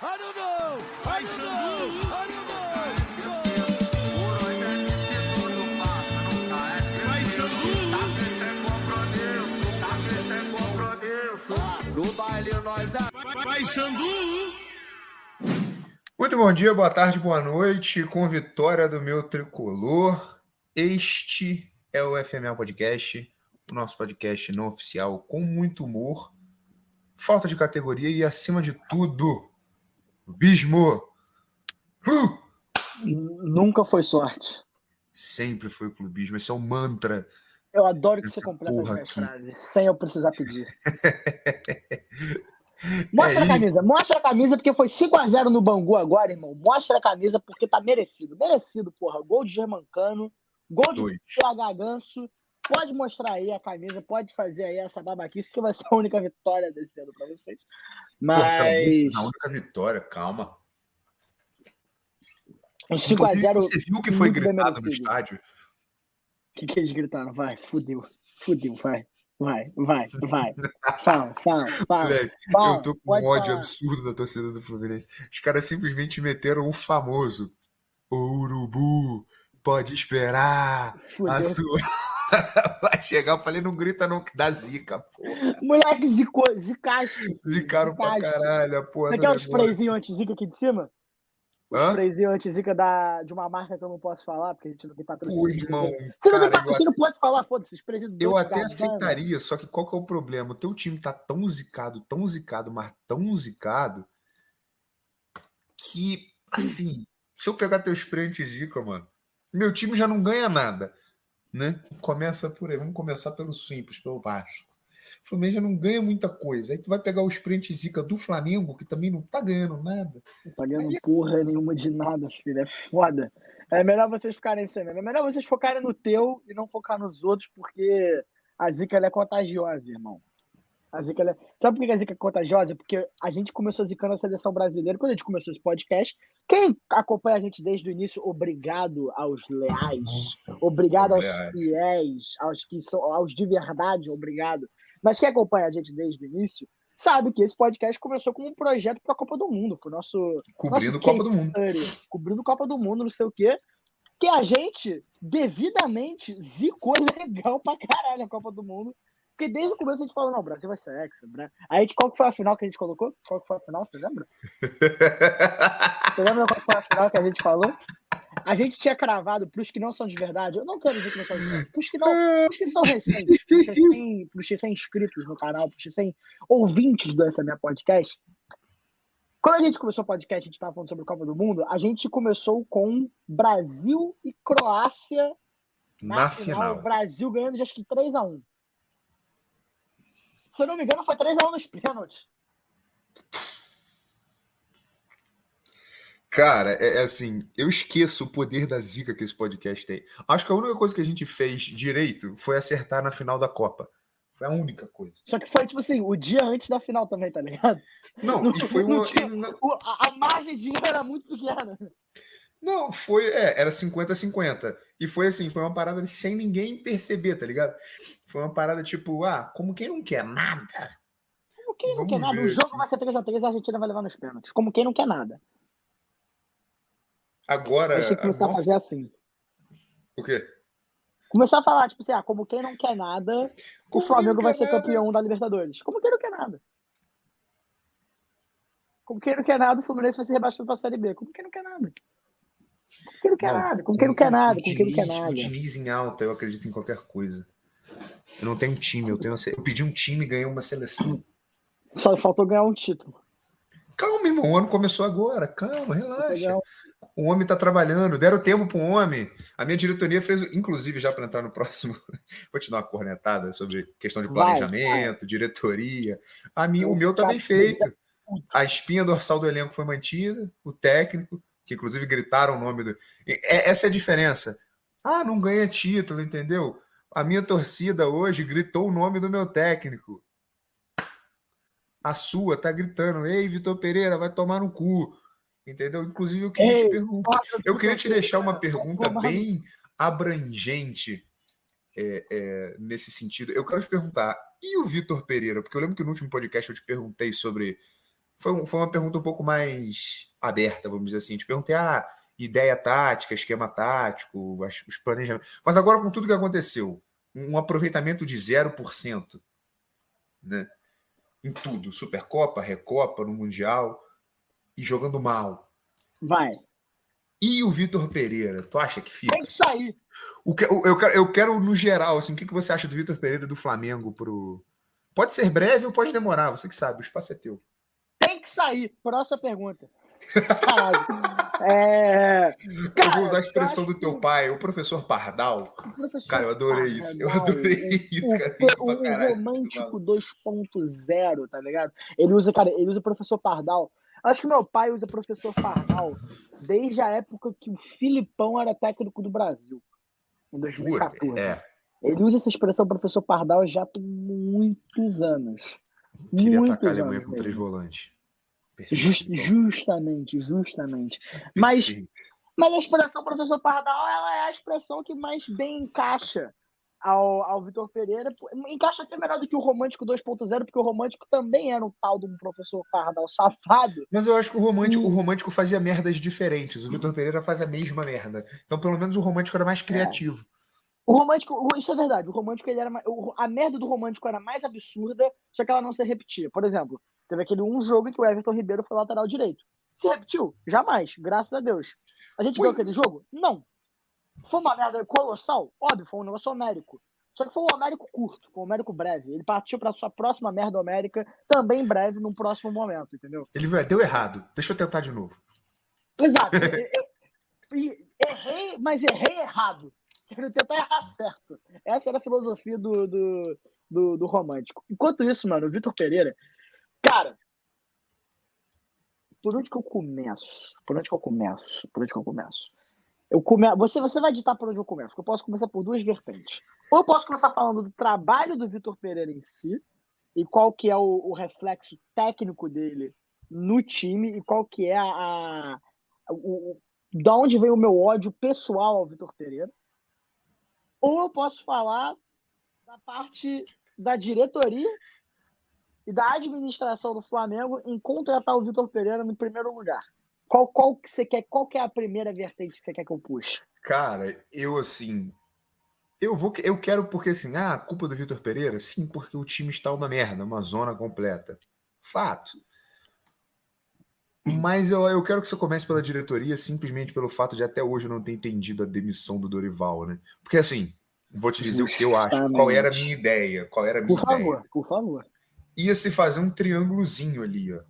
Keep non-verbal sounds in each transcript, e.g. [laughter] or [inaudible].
I don't know. I don't know. I don't know. No baile nós a... Vai, Xandu. Muito bom dia, boa tarde, boa noite. Com vitória do meu tricolor, este é o FML Podcast, o nosso podcast não oficial com muito humor, falta de categoria e, acima de tudo, bismo. Uh! Nunca foi sorte. Sempre foi clubismo. Esse é o mantra. Eu adoro que Essa você completa as minhas aqui. frases, sem eu precisar pedir. [laughs] Mostra É a isso. camisa, mostra a camisa, porque foi 5x0 no Bangu agora, irmão. Mostra a camisa, porque tá merecido. Merecido, porra. Gol de Germancano, gol de Dois. Ganso. Pode mostrar aí a camisa, pode fazer aí essa babaquice, porque vai ser a única vitória desse ano pra vocês. Pô, tá Mas muito na única vitória, calma. o Inclusive, 5x0. Você viu o que foi gritado no estádio? O que, que eles gritaram? Vai, fudeu. Fudeu, vai. Vai, vai, vai. Fala, fala, fala. Moleque, fala, eu tô com um ódio falar. absurdo da torcida do Fluminense. Os caras simplesmente meteram o famoso "O Urubu, pode esperar. A Fudeu. sua. [laughs] Vai chegar, eu falei, não grita não, que dá zica, porra. Moleque zicou, zicaste. Zicaram pra Zicaste. caralho, a porra. Você quer os negócio. sprayzinhos anti-zica aqui de cima? Hã? sprayzinhos anti-zica da, de uma marca que eu não posso falar, porque a gente não tem Pô, patrocínio. irmão, Você não tem cara, eu, patrocínio, pode falar, foda-se, sprayzinho eu até Gabbana. aceitaria, só que qual que é o problema? O teu time tá tão zicado, tão zicado, mas tão zicado, que, assim, se eu pegar teu spray anti-zica, mano, meu time já não ganha nada, né? Começa por aí, vamos começar pelo simples, pelo baixo. O Fluminense já não ganha muita coisa. Aí tu vai pegar o spray anti-zica do Flamengo, que também não tá ganhando nada. Não tá ganhando porra nenhuma de nada, filho. É foda. É melhor vocês ficarem sem mesmo. É melhor vocês focarem no teu e não focar nos outros, porque a zica é contagiosa, irmão. A zica ela é... Sabe por que a zica é contagiosa? Porque a gente começou zicando a seleção brasileira quando a gente começou esse podcast. Quem acompanha a gente desde o início, obrigado aos leais, obrigado aos fiéis, aos que são aos de verdade, obrigado. Mas quem acompanha a gente desde o início sabe que esse podcast começou como um projeto para a Copa do Mundo, foi o nosso Cobrindo nosso Copa do Mundo. cobrindo Copa do Mundo, não sei o quê. Que a gente, devidamente, zicou legal pra caralho a Copa do Mundo. Porque desde o começo a gente falou, não, o Brasil vai ser ex. Né? Aí, qual que foi a final que a gente colocou? Qual que foi a final, você lembra? [laughs] Você lembra qual que foi a final que a gente falou? A gente tinha cravado, pros que não são de verdade, eu não quero dizer que não são de verdade, pros que, não, pros que são recentes, pros que têm- pros que têm inscritos no canal, pros que têm ouvintes do FMA Podcast, quando a gente começou o podcast, a gente estava falando sobre a Copa do Mundo, a gente começou com Brasil e Croácia na, Na final, final. Brasil ganhando de acho que 3x1. Se eu não me engano, foi 3x1 nos pênaltis. Cara, é, é assim, eu esqueço o poder da zica que esse podcast tem. Acho que a única coisa que a gente fez direito foi acertar na final da Copa. Foi a única coisa. Só que foi, tipo assim, o dia antes da final também, tá ligado? Não, e foi Não uma. tinha- não- a, a margem de erro era muito pequena. Não, foi. É, era 50-50. E foi assim, foi uma parada sem ninguém perceber, tá ligado? Foi uma parada tipo, ah, como quem não quer nada. Como quem não Vamos quer nada? O jogo aqui. vai ser 3x3 e a Argentina vai levar nos pênaltis. Como quem não quer nada. Agora. A tem que começar a nossa, fazer assim. O quê? Começar a falar, tipo assim, ah, como quem não quer nada, o Como quem Flamengo não vai ser nada. campeão da Libertadores. Como quem não quer nada. Como quem não quer nada, o Fluminense vai ser rebaixado pra Série B. Como quem não quer nada. Como quem não quer Não, nada. Como quem não quer nada. o Como quem não quer nada. O Diniz em alta, eu acredito em qualquer coisa. Eu não tenho um time, eu tenho uma Eu pedi um time e ganhei uma seleção. Só faltou ganhar um título. Calma, irmão, o ano começou agora. Calma, relaxa. O homem tá trabalhando, deram tempo pro homem. A minha diretoria fez, inclusive, já para entrar no próximo, [laughs] vou te dar uma cornetada sobre questão de Vai, planejamento, diretoria. A minha, o Eu meu tá ficar bem feito. A espinha dorsal do elenco foi mantida, o técnico, que inclusive gritaram o nome do. É- Essa é a diferença. Ah, não ganha título, entendeu? A minha torcida hoje gritou o nome do meu técnico. A sua tá gritando: Ei, Vitor Pereira, vai tomar no cu. Entendeu? Inclusive, eu queria te Ei, perguntar. Eu queria te deixar uma pergunta bem abrangente é, é, nesse sentido. Eu quero te perguntar: e o Vitor Pereira? Porque eu lembro que no último podcast eu te perguntei sobre foi, um- foi uma pergunta um pouco mais aberta, vamos dizer assim. Te perguntei, ah, ideia tática, esquema tático, as- os planejamentos. Mas agora, com tudo que aconteceu, um aproveitamento de 0%, né? Em tudo, Supercopa, Recopa, no Mundial, e jogando mal. Vai. E o Vitor Pereira, tu acha que fica? Tem que sair. O que, eu, quero, eu quero, no geral, assim, o que, que você acha do Vitor Pereira e do Flamengo pro. Pode ser breve ou pode demorar, você que sabe, o espaço é teu. Que sair. Próxima pergunta. É... eu Cara, vou usar a expressão do teu pai, o professor Pardal. o professor Cara, eu adorei isso. Eu Pardal, adorei [laughs] isso, o, cara. o, o caralho. romântico 2.0, tá ligado? Ele usa, cara, ele usa professor Pardal. Acho que meu pai usa professor Pardal desde a época que o Filipão era técnico do Brasil, em 2014. É, Ele usa essa expressão professor Pardal já tem muitos anos. queria muitos atacar a Alemanha com três volantes. Perfeito, Jus- Filipão. justamente, justamente. Mas, Perfeito. mas a expressão professor Pardal ela é a expressão que mais bem encaixa ao, ao Vitor Pereira. Encaixa até melhor do que o Romântico 2.0, porque o Romântico também era um tal de um professor Pardal safado. Mas eu acho que o romântico, Hum. o romântico fazia merdas diferentes. O Vitor Pereira faz a mesma merda. Então, pelo menos, o romântico era É. mais criativo. O Romântico, isso é verdade, o Romântico ele era a merda do Romântico era mais absurda, só que ela não se repetia. Por exemplo, teve aquele um jogo em que o Everton Ribeiro foi lateral direito. Se repetiu? Jamais, graças a Deus. A gente Ui. viu aquele jogo? Não. Foi uma merda colossal? Óbvio, foi um negócio homérico. Só que foi um homérico curto, foi um homérico breve. Ele partiu para sua próxima merda homérica também breve, num próximo momento, entendeu? Ele deu errado. Deixa eu tentar de novo. Exato. Eu- [laughs] eu- errei, mas errei errado. Quero tentar errar certo. Essa era a filosofia do, do, do, do romântico. Enquanto isso, mano, o Vitor Pereira, cara, por onde que eu começo? Por onde que eu começo? Por onde que eu começo? Eu come... você, você vai ditar por onde eu começo, porque eu posso começar por duas vertentes. Ou eu posso começar falando do trabalho do Vitor Pereira em si, e qual que é o, o reflexo técnico dele no time, e qual que é a, a o, da onde vem o meu ódio pessoal ao Vitor Pereira. Ou eu posso falar da parte da diretoria e da administração do Flamengo em contratar o Vitor Pereira no primeiro lugar. Qual, qual que você quer? Qual que é a primeira vertente que você quer que eu puxe? Cara, eu assim. Eu vou, eu quero porque assim, ah, a culpa do Vitor Pereira? Sim, porque o time está uma merda, uma zona completa. Fato. Mas eu, eu quero que você comece pela diretoria simplesmente pelo fato de até hoje eu não ter entendido a demissão do Dorival, né? Porque assim, vou te dizer o que eu acho, qual era a minha ideia, qual era a minha Por ideia. favor, por favor. Ia se fazer um triângulozinho ali, ó.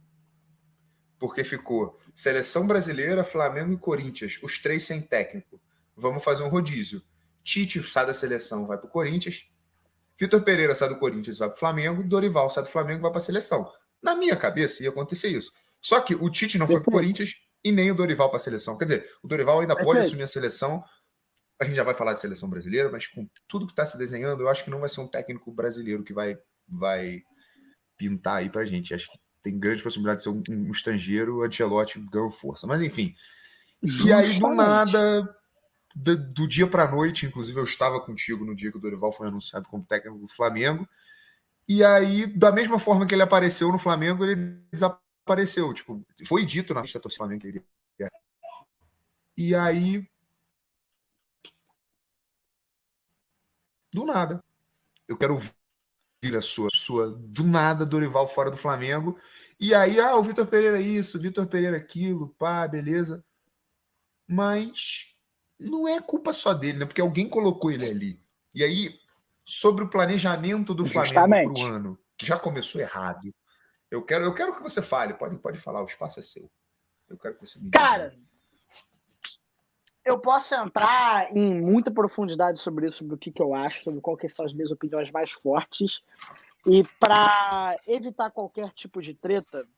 Porque ficou seleção brasileira, Flamengo e Corinthians, os três sem técnico. Vamos fazer um rodízio. Tite sai da seleção, vai para o Corinthians. Vitor Pereira sai do Corinthians, vai para o Flamengo. Dorival sai do Flamengo, vai para a seleção. Na minha cabeça ia acontecer isso. Só que o Tite não foi para o. Corinthians e nem o Dorival para a seleção. Quer dizer, o Dorival ainda pode assumir a seleção. A gente já vai falar de seleção brasileira, mas com tudo que está se desenhando, eu acho que não vai ser um técnico brasileiro que vai, vai pintar aí pra gente. Acho que tem grande possibilidade de ser um, um estrangeiro, Ancelotti ganhou força. Mas enfim. E aí, do Justamente. nada, do, do dia pra noite, inclusive eu estava contigo no dia que o Dorival foi anunciado como técnico do Flamengo. E aí, da mesma forma que ele apareceu no Flamengo, ele desapareceu. Tipo, foi dito na lista do Flamengo que ele ia. E aí. Do nada. Eu quero ouvir a sua, sua do nada Dorival fora do Flamengo. E aí, ah, o Vitor Pereira isso, o Vitor Pereira aquilo, pá, beleza. Mas não é culpa só dele, né? Porque alguém colocou ele ali. E aí, sobre o planejamento do Flamengo para o ano, que já começou errado, eu quero, eu quero que você fale. Pode, pode falar, o espaço é seu. Eu quero que você me diga. Eu posso entrar em muita profundidade sobre isso, sobre o que, que eu acho, sobre que são as minhas opiniões mais fortes. E para evitar qualquer tipo de treta,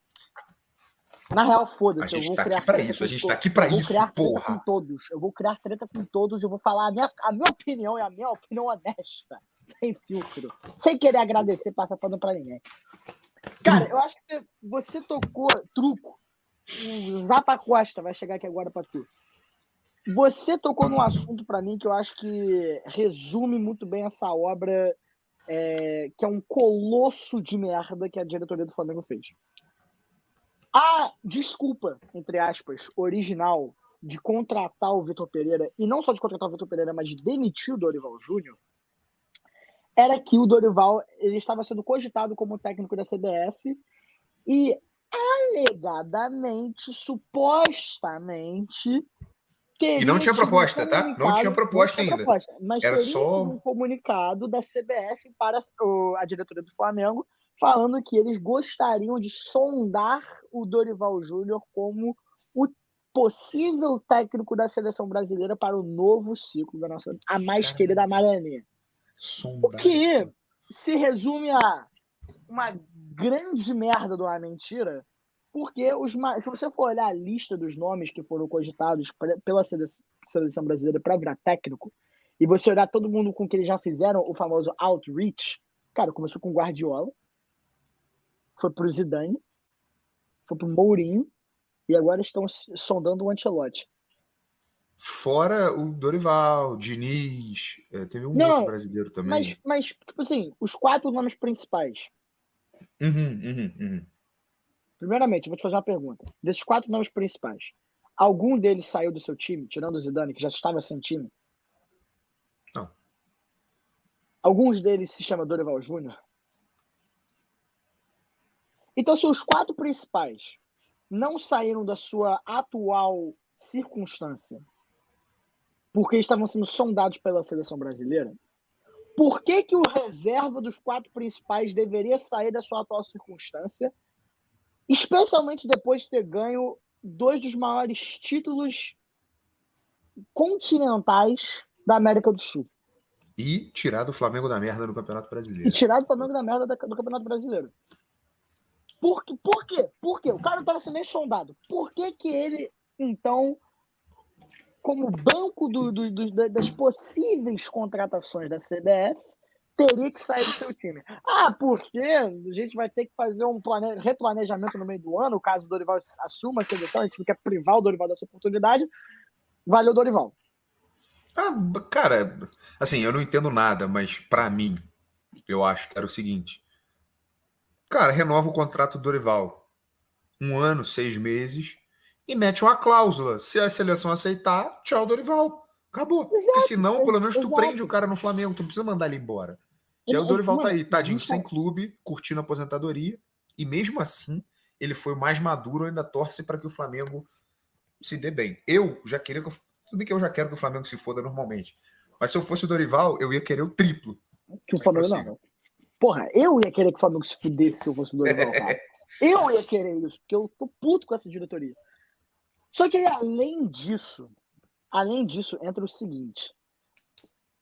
na real, a foda-se. Eu gente vou tá criar aqui treta isso, a gente tá aqui vou isso, criar treta porra. com todos. Eu vou criar treta com todos. Eu vou falar a minha, a minha opinião e a minha opinião honesta, [laughs] sem filtro, sem querer agradecer, passar pano pra ninguém. Cara, eu acho que você, você tocou truco. O Zapa Costa vai chegar aqui agora pra tu. Você tocou num assunto pra mim que eu acho que resume muito bem essa obra, é, que é um colosso de merda que a diretoria do Flamengo fez. A desculpa, entre aspas, original de contratar o Vitor Pereira, e não só de contratar o Vitor Pereira, mas de demitir o Dorival Júnior, era que o Dorival ele estava sendo cogitado como técnico da CBF e alegadamente, supostamente, e não tinha proposta, tá? Não tinha proposta não tinha ainda. Proposta, mas era só um comunicado da CBF para a diretoria do Flamengo falando que eles gostariam de sondar o Dorival Júnior como o possível técnico da seleção brasileira para o novo ciclo da nossa a mais Caramba. querida Maranhã. O que se resume a uma grande merda de uma mentira, porque os, se você for olhar a lista dos nomes que foram cogitados pela seleção brasileira para virar técnico, e você olhar todo mundo com que eles já fizeram o famoso outreach, cara, começou com Guardiola, foi pro Zidane, foi pro Mourinho, e agora estão sondando o Ancelotti. Fora o Dorival, Diniz, é, teve um Não, outro brasileiro também. Mas, mas, tipo assim, os quatro nomes principais. Uhum, uhum, uhum. Primeiramente, eu vou te fazer uma pergunta. Desses quatro nomes principais, algum deles saiu do seu time, tirando o Zidane, que já estava sem time? Não. Alguns deles se chama Dorival Júnior? Então, se os quatro principais não saíram da sua atual circunstância porque estavam sendo sondados pela seleção brasileira, por que, que o reserva dos quatro principais deveria sair da sua atual circunstância especialmente depois de ter ganho dois dos maiores títulos continentais da América do Sul. E tirar do Flamengo da merda no Campeonato Brasileiro. E tirar do Flamengo da merda do Campeonato Brasileiro. Por, que, por quê? Por quê? O cara não estava sendo nem sondado. Por que, que ele, então, como banco do, do, do, das possíveis contratações da CBF, teria que sair do seu time. Ah, porque a gente vai ter que fazer um plane... replanejamento no meio do ano, caso o Dorival assuma a seleção, a gente não quer privar o Dorival dessa oportunidade. Valeu, Dorival. Ah, cara, assim, eu não entendo nada, mas para mim, eu acho que era o seguinte. Cara, renova o contrato do Dorival. Um ano, seis meses, e mete uma cláusula. Se a seleção aceitar, tchau, Dorival. Acabou. Exato, Porque senão, pelo menos, tu exato. prende o cara no Flamengo, tu não precisa mandar ele embora. E aí o Dorival tá aí, tadinho, sem clube, curtindo a aposentadoria. E mesmo assim, ele foi o mais maduro, ainda torce para que o Flamengo se dê bem. Eu já queria que. Eu, tudo bem que eu já quero que o Flamengo se foda normalmente. Mas se eu fosse o Dorival, eu ia querer o triplo. Que o Flamengo não. Porra, eu ia querer que o Flamengo se fudesse se eu fosse o Dorival, cara. [laughs] eu ia querer isso, porque eu tô puto com essa diretoria. Só que além disso, além disso, entra o seguinte.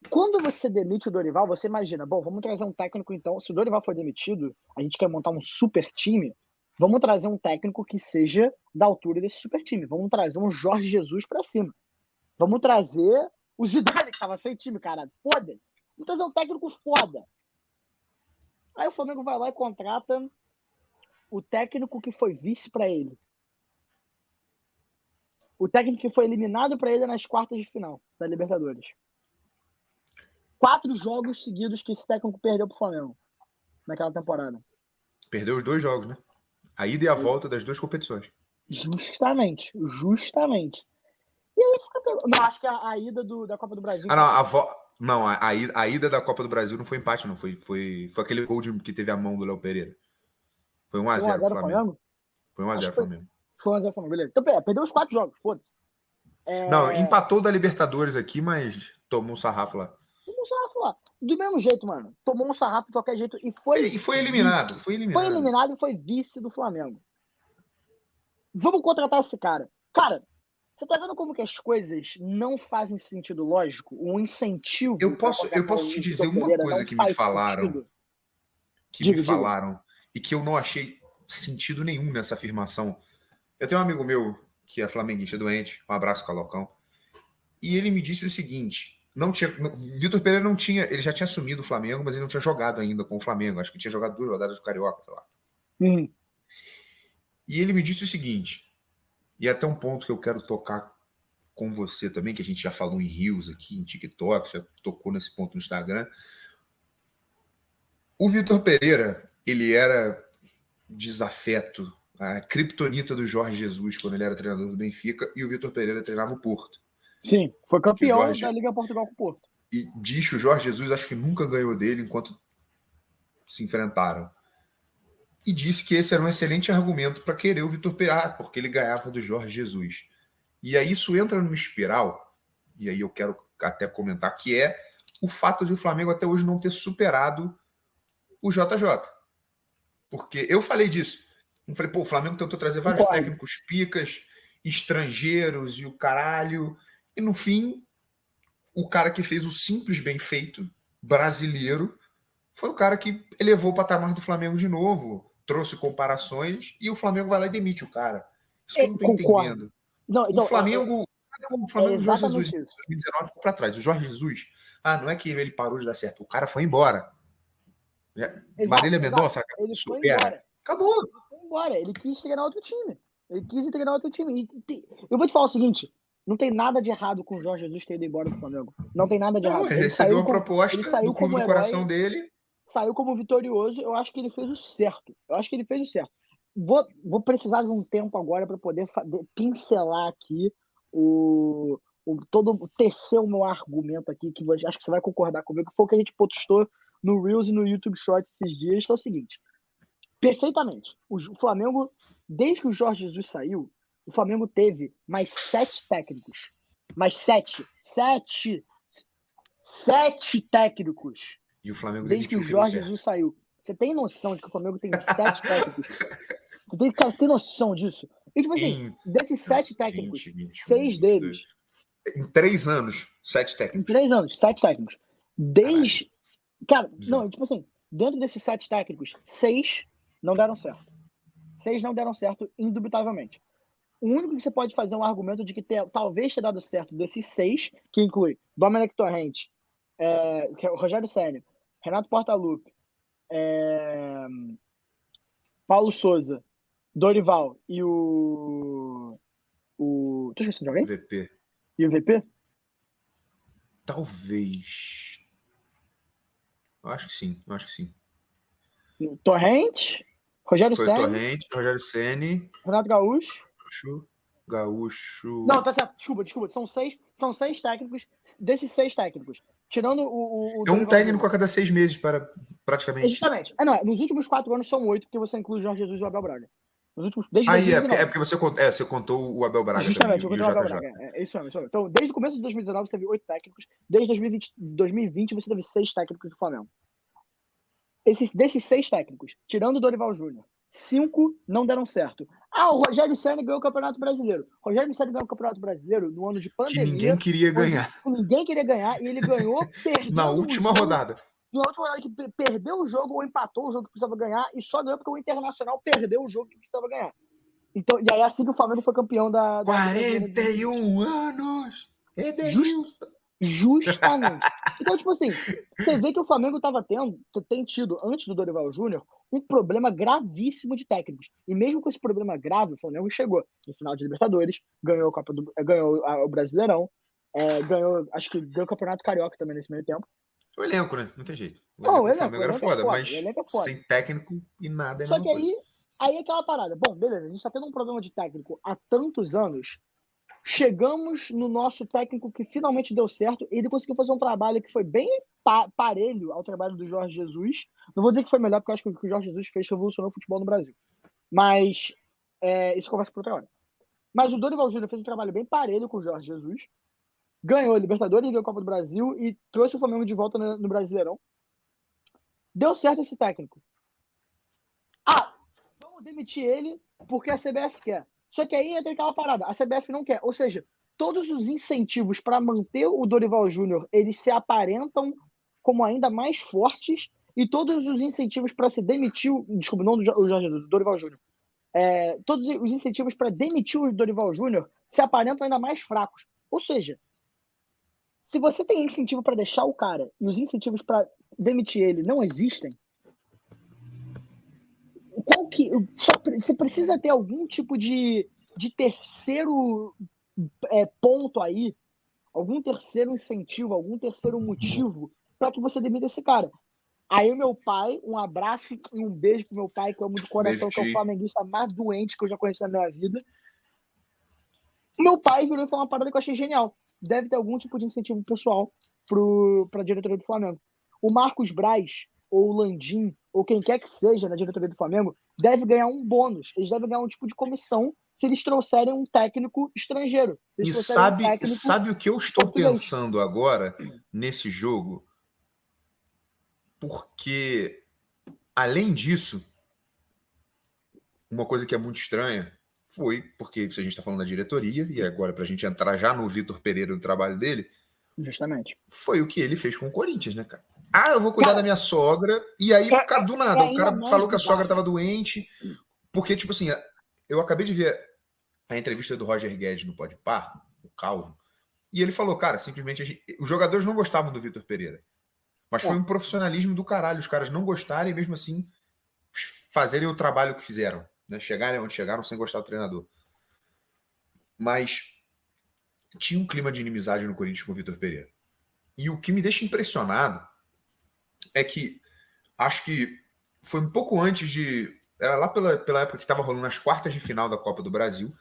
Quando você demite o Dorival, você imagina, bom, vamos trazer um técnico então. Se o Dorival for demitido, a gente quer montar um super time. Vamos trazer um técnico que seja da altura desse super time. Vamos trazer um Jorge Jesus para cima. Vamos trazer o Zidane, que tava sem time, cara. Foda-se. Vamos trazer um técnico foda. Aí o Flamengo vai lá e contrata o técnico que foi vice para ele. O técnico que foi eliminado para ele nas quartas de final da Libertadores quatro jogos seguidos que esse técnico perdeu pro Flamengo naquela temporada. Perdeu os dois jogos, né? A ida e a volta das duas competições. Justamente, justamente. E aí fica. Não, acho que a, a ida do, da Copa do Brasil. Ah, não, a, vo... não a, a, ida, a ida da Copa do Brasil não foi empate, não. Foi, foi, foi aquele gol de, que teve a mão do Léo Pereira. Foi 1x0 Flamengo. Flamengo. Foi 1x0 Flamengo. Foi 1x0 Flamengo, beleza. Então, perdeu os quatro jogos, foda-se. É... Não, empatou da Libertadores aqui, mas tomou um sarrafo lá. Do mesmo jeito, mano. Tomou um sarrafo de qualquer jeito e foi. E foi eliminado. Foi eliminado. Foi eliminado e foi vice do Flamengo. Vamos contratar esse cara. Cara, você tá vendo como que as coisas não fazem sentido lógico? Um incentivo. Eu posso, eu posso te dizer uma coisa que me falaram. Sentido. Que diga, me falaram diga. e que eu não achei sentido nenhum nessa afirmação. Eu tenho um amigo meu que é flamenguista doente, um abraço, Calocão, e ele me disse o seguinte: não tinha. Vitor Pereira não tinha. Ele já tinha assumido o Flamengo, mas ele não tinha jogado ainda com o Flamengo. Acho que tinha jogado duas rodadas do Carioca, sei lá. Uhum. E ele me disse o seguinte, e até um ponto que eu quero tocar com você também, que a gente já falou em Rios aqui, em TikTok, já tocou nesse ponto no Instagram. O Vitor Pereira, ele era desafeto, a criptonita do Jorge Jesus quando ele era treinador do Benfica e o Vitor Pereira treinava o Porto. Sim, foi campeão Jorge- da Liga Portugal com o Porto. E diz que o Jorge Jesus acho que nunca ganhou dele enquanto se enfrentaram. E disse que esse era um excelente argumento para querer o Vitor Pereira, porque ele ganhava do Jorge Jesus. E aí isso entra numa espiral, e aí eu quero até comentar, que é o fato de o Flamengo até hoje não ter superado o JJ. Porque eu falei disso. Eu falei, pô, o Flamengo tentou trazer vários técnicos picas, estrangeiros e o caralho. E no fim, o cara que fez o simples bem feito, brasileiro, foi o cara que elevou o patamar do Flamengo de novo, trouxe comparações e o Flamengo vai lá e demite o cara. Isso que eu não tô Concordo. entendendo. Não, então, o Flamengo. O Flamengo é Jorge Jesus em isso. 2019 ficou para trás. O Jorge Jesus, ah, não é que ele parou de dar certo, o cara foi embora. Exato, Marília. Mendonça, Ele foi supera. embora. Acabou. Ele foi embora. Ele quis treinar outro time. Ele quis treinar outro time. Eu vou te falar o seguinte: não tem nada de errado com o Jorge Jesus ter ido embora do Flamengo. Não tem nada de Não, errado. ele recebeu saiu a com- proposta ele saiu do clube como do coração herói. dele. saiu como vitorioso, eu acho que ele fez o certo. Eu acho que ele fez o certo. Vou, vou precisar de um tempo agora para poder pincelar aqui o, o todo tecer o meu argumento aqui, que você- acho que você vai concordar comigo, que foi o que a gente postou no Reels e no YouTube Shorts esses dias, que é o seguinte. Perfeitamente. O Flamengo, desde que o Jorge Jesus saiu, o Flamengo teve mais sete técnicos. Mais sete. Sete. Sete técnicos E o Flamengo desde que o Jorge. Jesus saiu. Você tem noção de que o Flamengo tem sete [laughs] técnicos? Você tem, cara, você tem noção disso? E, tipo assim, Em desses sete técnicos, 20, 21, seis 22. deles, Em três anos, sete em técnicos. três anos, sete técnicos. Desde. Cara, Bizarro. não, tipo assim, dentro desses sete técnicos, seis não deram certo. Seis não deram certo, indubitavelmente. O único que você pode fazer um argumento de que ter- talvez tenha dado certo desses seis, que inclui Dominic Torrente, é, é Rogério Senna, Renato Portaluppi, é, Paulo Souza, Dorival e o. o tô esquecendo de alguém? VP. E o VP? Talvez. Eu acho que sim, eu acho que sim. Torrente, Rogério Foi Senna, Torrente, Rogério Ceni, Renato Gaúcho. Gaúcho, Gaúcho. Não, tá certo, desculpa, desculpa. São seis, são seis técnicos, desses seis técnicos. Tirando o. o, o é um Dorival técnico a cada seis meses, para praticamente. Justamente. É, não, é, nos últimos quatro anos são oito, porque você inclui o Jorge Jesus e o Abel Braga. Nos últimos, desde Aí é, 2019. porque- é porque você, contou- é, você contou o Abel Braga Justamente, eu também, e o contei o Abel JJ. Braga. É, é isso mesmo, isso mesmo. Então, desde o começo de 2019 você teve oito técnicos. Desde 2020, 2020 você teve seis técnicos do Flamengo. Esses, desses seis técnicos, tirando o Dorival Júnior, cinco não deram certo. Ah, o Rogério Senna ganhou o Campeonato Brasileiro. O Rogério Senna ganhou o Campeonato Brasileiro no ano de Que pandemia. ninguém queria ganhar [laughs] Ninguém queria ganhar e ele ganhou perdendo [laughs] na última jogo- rodada. Na última rodada que pe- perdeu o jogo ou empatou o jogo que precisava ganhar e só ganhou porque o Internacional perdeu o jogo que precisava ganhar. Então, e aí assim que o Flamengo foi campeão da. da- 41 anos! Edenilson! Justamente. Então, tipo assim, você vê que o Flamengo tava tendo, você tem tido, antes do Dorival Júnior, um problema gravíssimo de técnicos. E mesmo com esse problema grave, o Flamengo chegou no final de Libertadores, ganhou, a Copa do, ganhou o Brasileirão, eh, ganhou, acho que ganhou o Campeonato Carioca também nesse meio tempo. O elenco, né? Não tem jeito. O Não, o elenco Flamengo era elenco é foda, foda, mas é foda. sem técnico e nada é Só que coisa. aí, aí é aquela parada. Bom, beleza, a gente tá tendo um problema de técnico há tantos anos. Chegamos no nosso técnico que finalmente deu certo. Ele conseguiu fazer um trabalho que foi bem pa- parelho ao trabalho do Jorge Jesus. Não vou dizer que foi melhor, porque eu acho que o que o Jorge Jesus fez revolucionou o futebol no Brasil. Mas é, isso conversa por outra hora. Mas o Dorival Júnior fez um trabalho bem parelho com o Jorge Jesus. Ganhou a Libertadores, ganhou a Copa do Brasil e trouxe o Flamengo de volta no, no Brasileirão. Deu certo esse técnico. Ah, vamos demitir ele porque a CBF quer. Só que aí entra aquela parada, a CBF não quer. Ou seja, todos os incentivos para manter o Dorival Júnior, eles se aparentam como ainda mais fortes e todos os incentivos para se demitir, desculpa, não do Jorge do Dorival Júnior. É, todos os incentivos para demitir o Dorival Júnior se aparentam ainda mais fracos. Ou seja, se você tem incentivo para deixar o cara e os incentivos para demitir ele não existem, qual que só você precisa ter algum tipo de, de terceiro é, ponto aí, algum terceiro incentivo, algum terceiro motivo para que você demita esse cara. Aí meu pai, um abraço e um beijo pro meu pai, que eu amo de coração, que é o flamenguista mais doente que eu já conheci na minha vida. Meu pai virou e falou uma parada que eu achei genial. Deve ter algum tipo de incentivo pessoal pro, pra diretoria do Flamengo. O Marcos Braz, ou o Landim, ou quem quer que seja na diretoria do Flamengo, deve ganhar um bônus. Eles devem ganhar um tipo de comissão se eles trouxerem um técnico estrangeiro. Se E sabe, um sabe o que eu estou português. pensando agora nesse jogo? Porque, além disso, uma coisa que é muito estranha foi, porque isso a gente está falando da diretoria, e agora para a gente entrar já no Vitor Pereira, no trabalho dele, Justamente. foi o que ele fez com o Corinthians, né, cara? Ah, eu vou cuidar Cara, da minha sogra, e aí, é- cara, do nada, é o cara falou que a bizarro. sogra estava doente, porque, tipo assim, eu acabei de ver a entrevista do Roger Guedes no Podpah, o Calvo, e ele falou, cara, simplesmente gente- os jogadores não gostavam do Vitor Pereira. Mas foi É. um profissionalismo do caralho, os caras não gostarem e mesmo assim fazerem o trabalho que fizeram, né? Chegarem onde chegaram sem gostar do treinador. Mas tinha um clima de inimizade no Corinthians com o Vitor Pereira. E o que me deixa impressionado é que acho que foi um pouco antes de. Era lá pela, pela época que estava rolando as quartas de final da Copa do Brasil.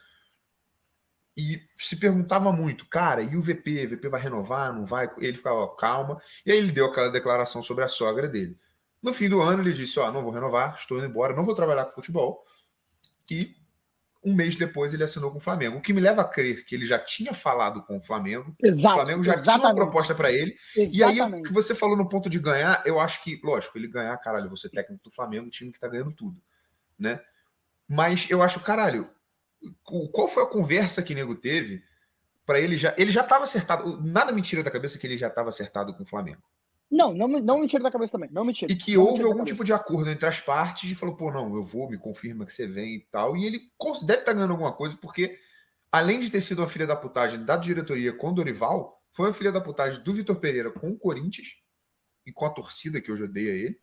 E se perguntava muito, cara, e o VP? O VP vai renovar? Não vai? Ele ficava, ó, calma. E aí ele deu aquela declaração sobre a sogra dele. No fim do ano, ele disse: Ó, não vou renovar, estou indo embora, não vou trabalhar com futebol. E um mês depois ele assinou com o Flamengo. O que me leva a crer que ele já tinha falado com o Flamengo. Exato. o Flamengo já tinha uma exatamente. proposta para ele. E aí, o Exatamente. que você falou no ponto de ganhar, eu acho que, lógico, ele ganhar, caralho, você é técnico do Flamengo, time que tá ganhando tudo, né? Mas eu acho, caralho, qual foi a conversa que o nego teve para ele já. Ele já tava acertado, nada me tira da cabeça que ele já tava acertado com o Flamengo. Não, não, me- não me tira da cabeça também. Não me tira. E que houve algum tipo de acordo entre as partes e falou, pô, não, eu vou, me confirma que você vem e tal. E ele deve estar ganhando alguma coisa, porque além de ter sido uma filha da putagem da diretoria com o Dorival, foi uma filha da putagem do Vitor Pereira com o Corinthians e com a torcida que hoje odeia ele.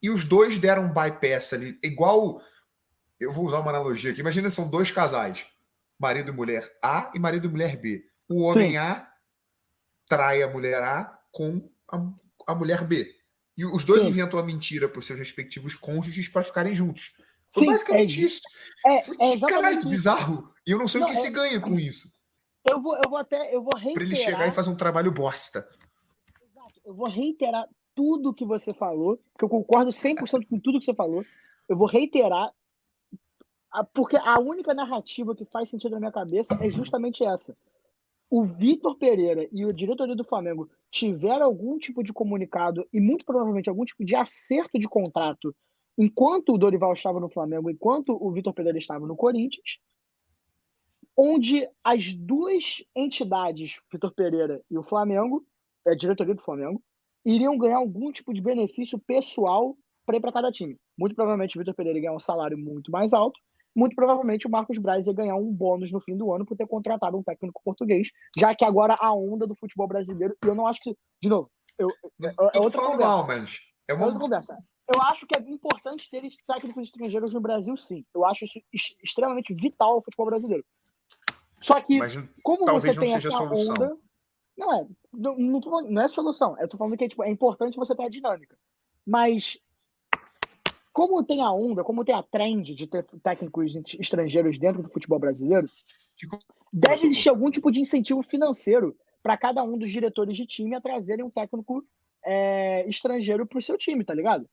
E os dois deram um bypass ali, igual. Eu vou usar uma analogia aqui. Imagina, são dois casais, marido e mulher A e marido e mulher B. O homem Sim. A trai a mulher A com a, a mulher B. E os dois Sim. inventam a mentira para os seus respectivos cônjuges para ficarem juntos. Foi Sim, basicamente é- isso. É, Foi é caralho, isso. bizarro. E eu não sei Não, o que é- se ganha com isso. Eu vou, eu vou até, eu vou Para ele chegar reiterar, e fazer um trabalho bosta. Exato, eu vou reiterar tudo que você falou, porque eu concordo 100% com tudo que você falou. Eu vou reiterar, porque a única narrativa que faz sentido na minha cabeça é justamente essa. O Vitor Pereira e a diretoria do Flamengo tiveram algum tipo de comunicado e muito provavelmente algum tipo de acerto de contrato enquanto o Dorival estava no Flamengo, enquanto o Vitor Pereira estava no Corinthians, onde as duas entidades, Vitor Pereira e o Flamengo, a diretoria do Flamengo, iriam ganhar algum tipo de benefício pessoal para ir para cada time. Muito provavelmente o Vitor Pereira ia ganhar um salário muito mais alto, muito provavelmente o Marcos Braz ia ganhar um bônus no fim do ano por ter contratado um técnico português, já que agora a onda do futebol brasileiro, e eu não acho que, de novo, eu, é outra conversa. mal, mas é É outra uma. conversa. Eu acho que é importante ter técnicos estrangeiros no Brasil, sim. Eu acho isso ex- extremamente vital ao futebol brasileiro. Só que, Mas como talvez você não tem seja a essa solução. onda. Não é. Não, não, não é solução. Eu tô falando que tipo, é importante você ter a dinâmica. Mas. Como tem a onda, como tem a trend de ter técnicos estrangeiros dentro do futebol brasileiro, deve existir algum tipo de incentivo financeiro para cada um dos diretores de time a trazerem um técnico é, estrangeiro para o seu time, tá ligado?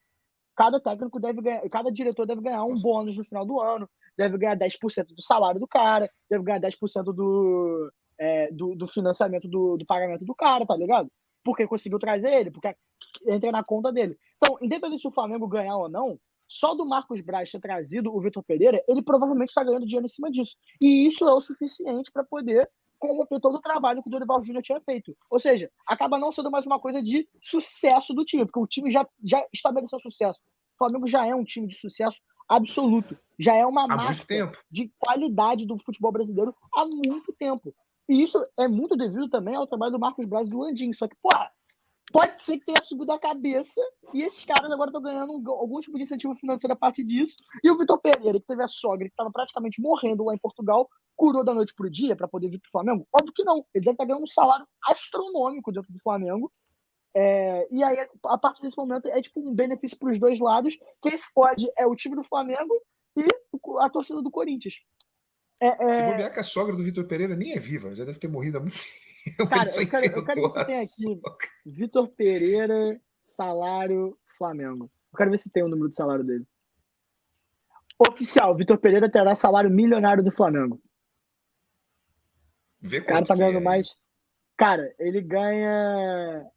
Cada técnico deve ganhar, cada diretor deve ganhar um bônus no final do ano, deve ganhar 10% do salário do cara, deve ganhar 10% do, é, do, do financiamento do, do pagamento do cara, tá ligado? Porque conseguiu trazer ele, porque entra na conta dele. Então, independente se o Flamengo ganhar ou não, só do Marcos Braz ter trazido o Vitor Pereira, ele provavelmente está ganhando dinheiro em cima disso. E isso é o suficiente para poder corromper todo o trabalho que o Dorival Júnior tinha feito. Ou seja, acaba não sendo mais uma coisa de sucesso do time, porque o time já, já estabeleceu sucesso. O Flamengo já é um time de sucesso absoluto. Já é uma há marca de qualidade do futebol brasileiro há muito tempo. E isso é muito devido também ao trabalho do Marcos Braz e do Landim. Só que, pô, pode ser que tenha subido a cabeça e esses caras agora estão ganhando um- algum tipo de incentivo financeiro a partir disso. E o Vitor Pereira, que teve a sogra que estava praticamente morrendo lá em Portugal, curou da noite pro dia para poder vir pro Flamengo? Óbvio que não. Ele deve estar ganhando um salário astronômico dentro do Flamengo É, e aí, a partir desse momento, é tipo um benefício para os dois lados. Quem fode é o time do Flamengo e a torcida do Corinthians. É, é... Se bobear que a sogra do Vitor Pereira nem é viva, já deve ter morrido há muito tempo. [laughs] Cara, eu quero, eu quero ver se tem aqui Vitor Pereira, salário Flamengo. Eu quero ver se tem o número de salário dele. Oficial, Vitor Pereira terá salário milionário do Flamengo. Vê o cara tá ganhando é. mais. Cara, ele ganha.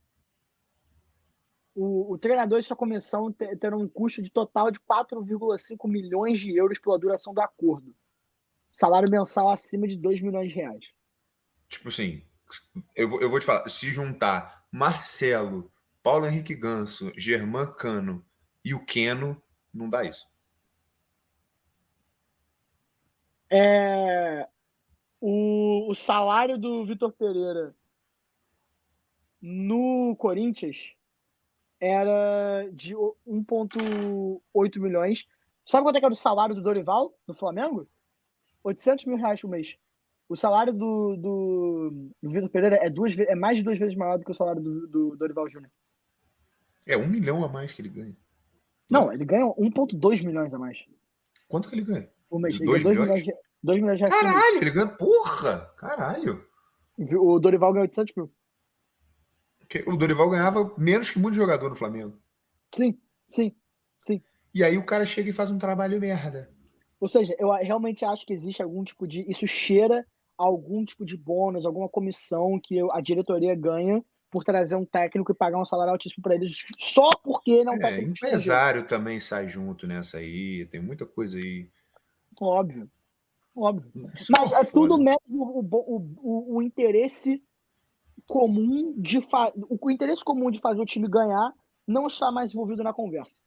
O, o treinador e sua comissão terão um custo de total de 4,5 milhões de euros pela duração do acordo. Salário mensal acima de 2 milhões de reais. Tipo assim, eu vou, eu vou te falar, se juntar Marcelo, Paulo Henrique Ganso, Germán Cano e o Keno, não dá isso. É, o, o salário do Vitor Pereira no Corinthians era de 1,8 milhões. Sabe quanto é que era o salário do Dorival no Flamengo? 800 mil reais por mês. O salário do, do, do Vitor Pereira é, duas, é mais de duas vezes maior do que o salário do, do Dorival Júnior. É um milhão a mais que ele ganha. Não, ele ganha 1,2 milhões a mais. Quanto que ele ganha? Por mês. De 2 milhões? milhões? 2 milhões de reais. Caralho, ele ganha. Porra! Caralho! O Dorival ganhou 800 mil. O Dorival ganhava menos que muito jogador no Flamengo. Sim, sim, sim. E aí o cara chega e faz um trabalho merda. Ou seja, eu realmente acho que existe algum tipo de. Isso cheira algum tipo de bônus, alguma comissão que a diretoria ganha por trazer um técnico e pagar um salário altíssimo para eles só porque não é um é, empresário também sai junto nessa aí, tem muita coisa aí. Óbvio. Óbvio. Isso Mas é, é tudo mesmo o, o, o, o, interesse comum de fa... o interesse comum de fazer o time ganhar não está mais envolvido na conversa.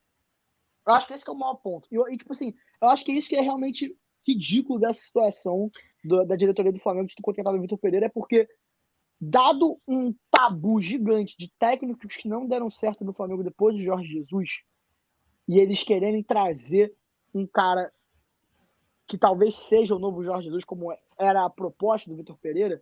Eu acho que esse é o maior ponto. E, e tipo assim, eu acho que isso que é realmente ridículo dessa situação do, da diretoria do Flamengo de ter contratado o Vitor Pereira é porque dado um tabu gigante de técnicos que não deram certo no Flamengo depois de Jorge Jesus, e eles quererem trazer um cara que talvez seja o novo Jorge Jesus, como era a proposta do Vitor Pereira,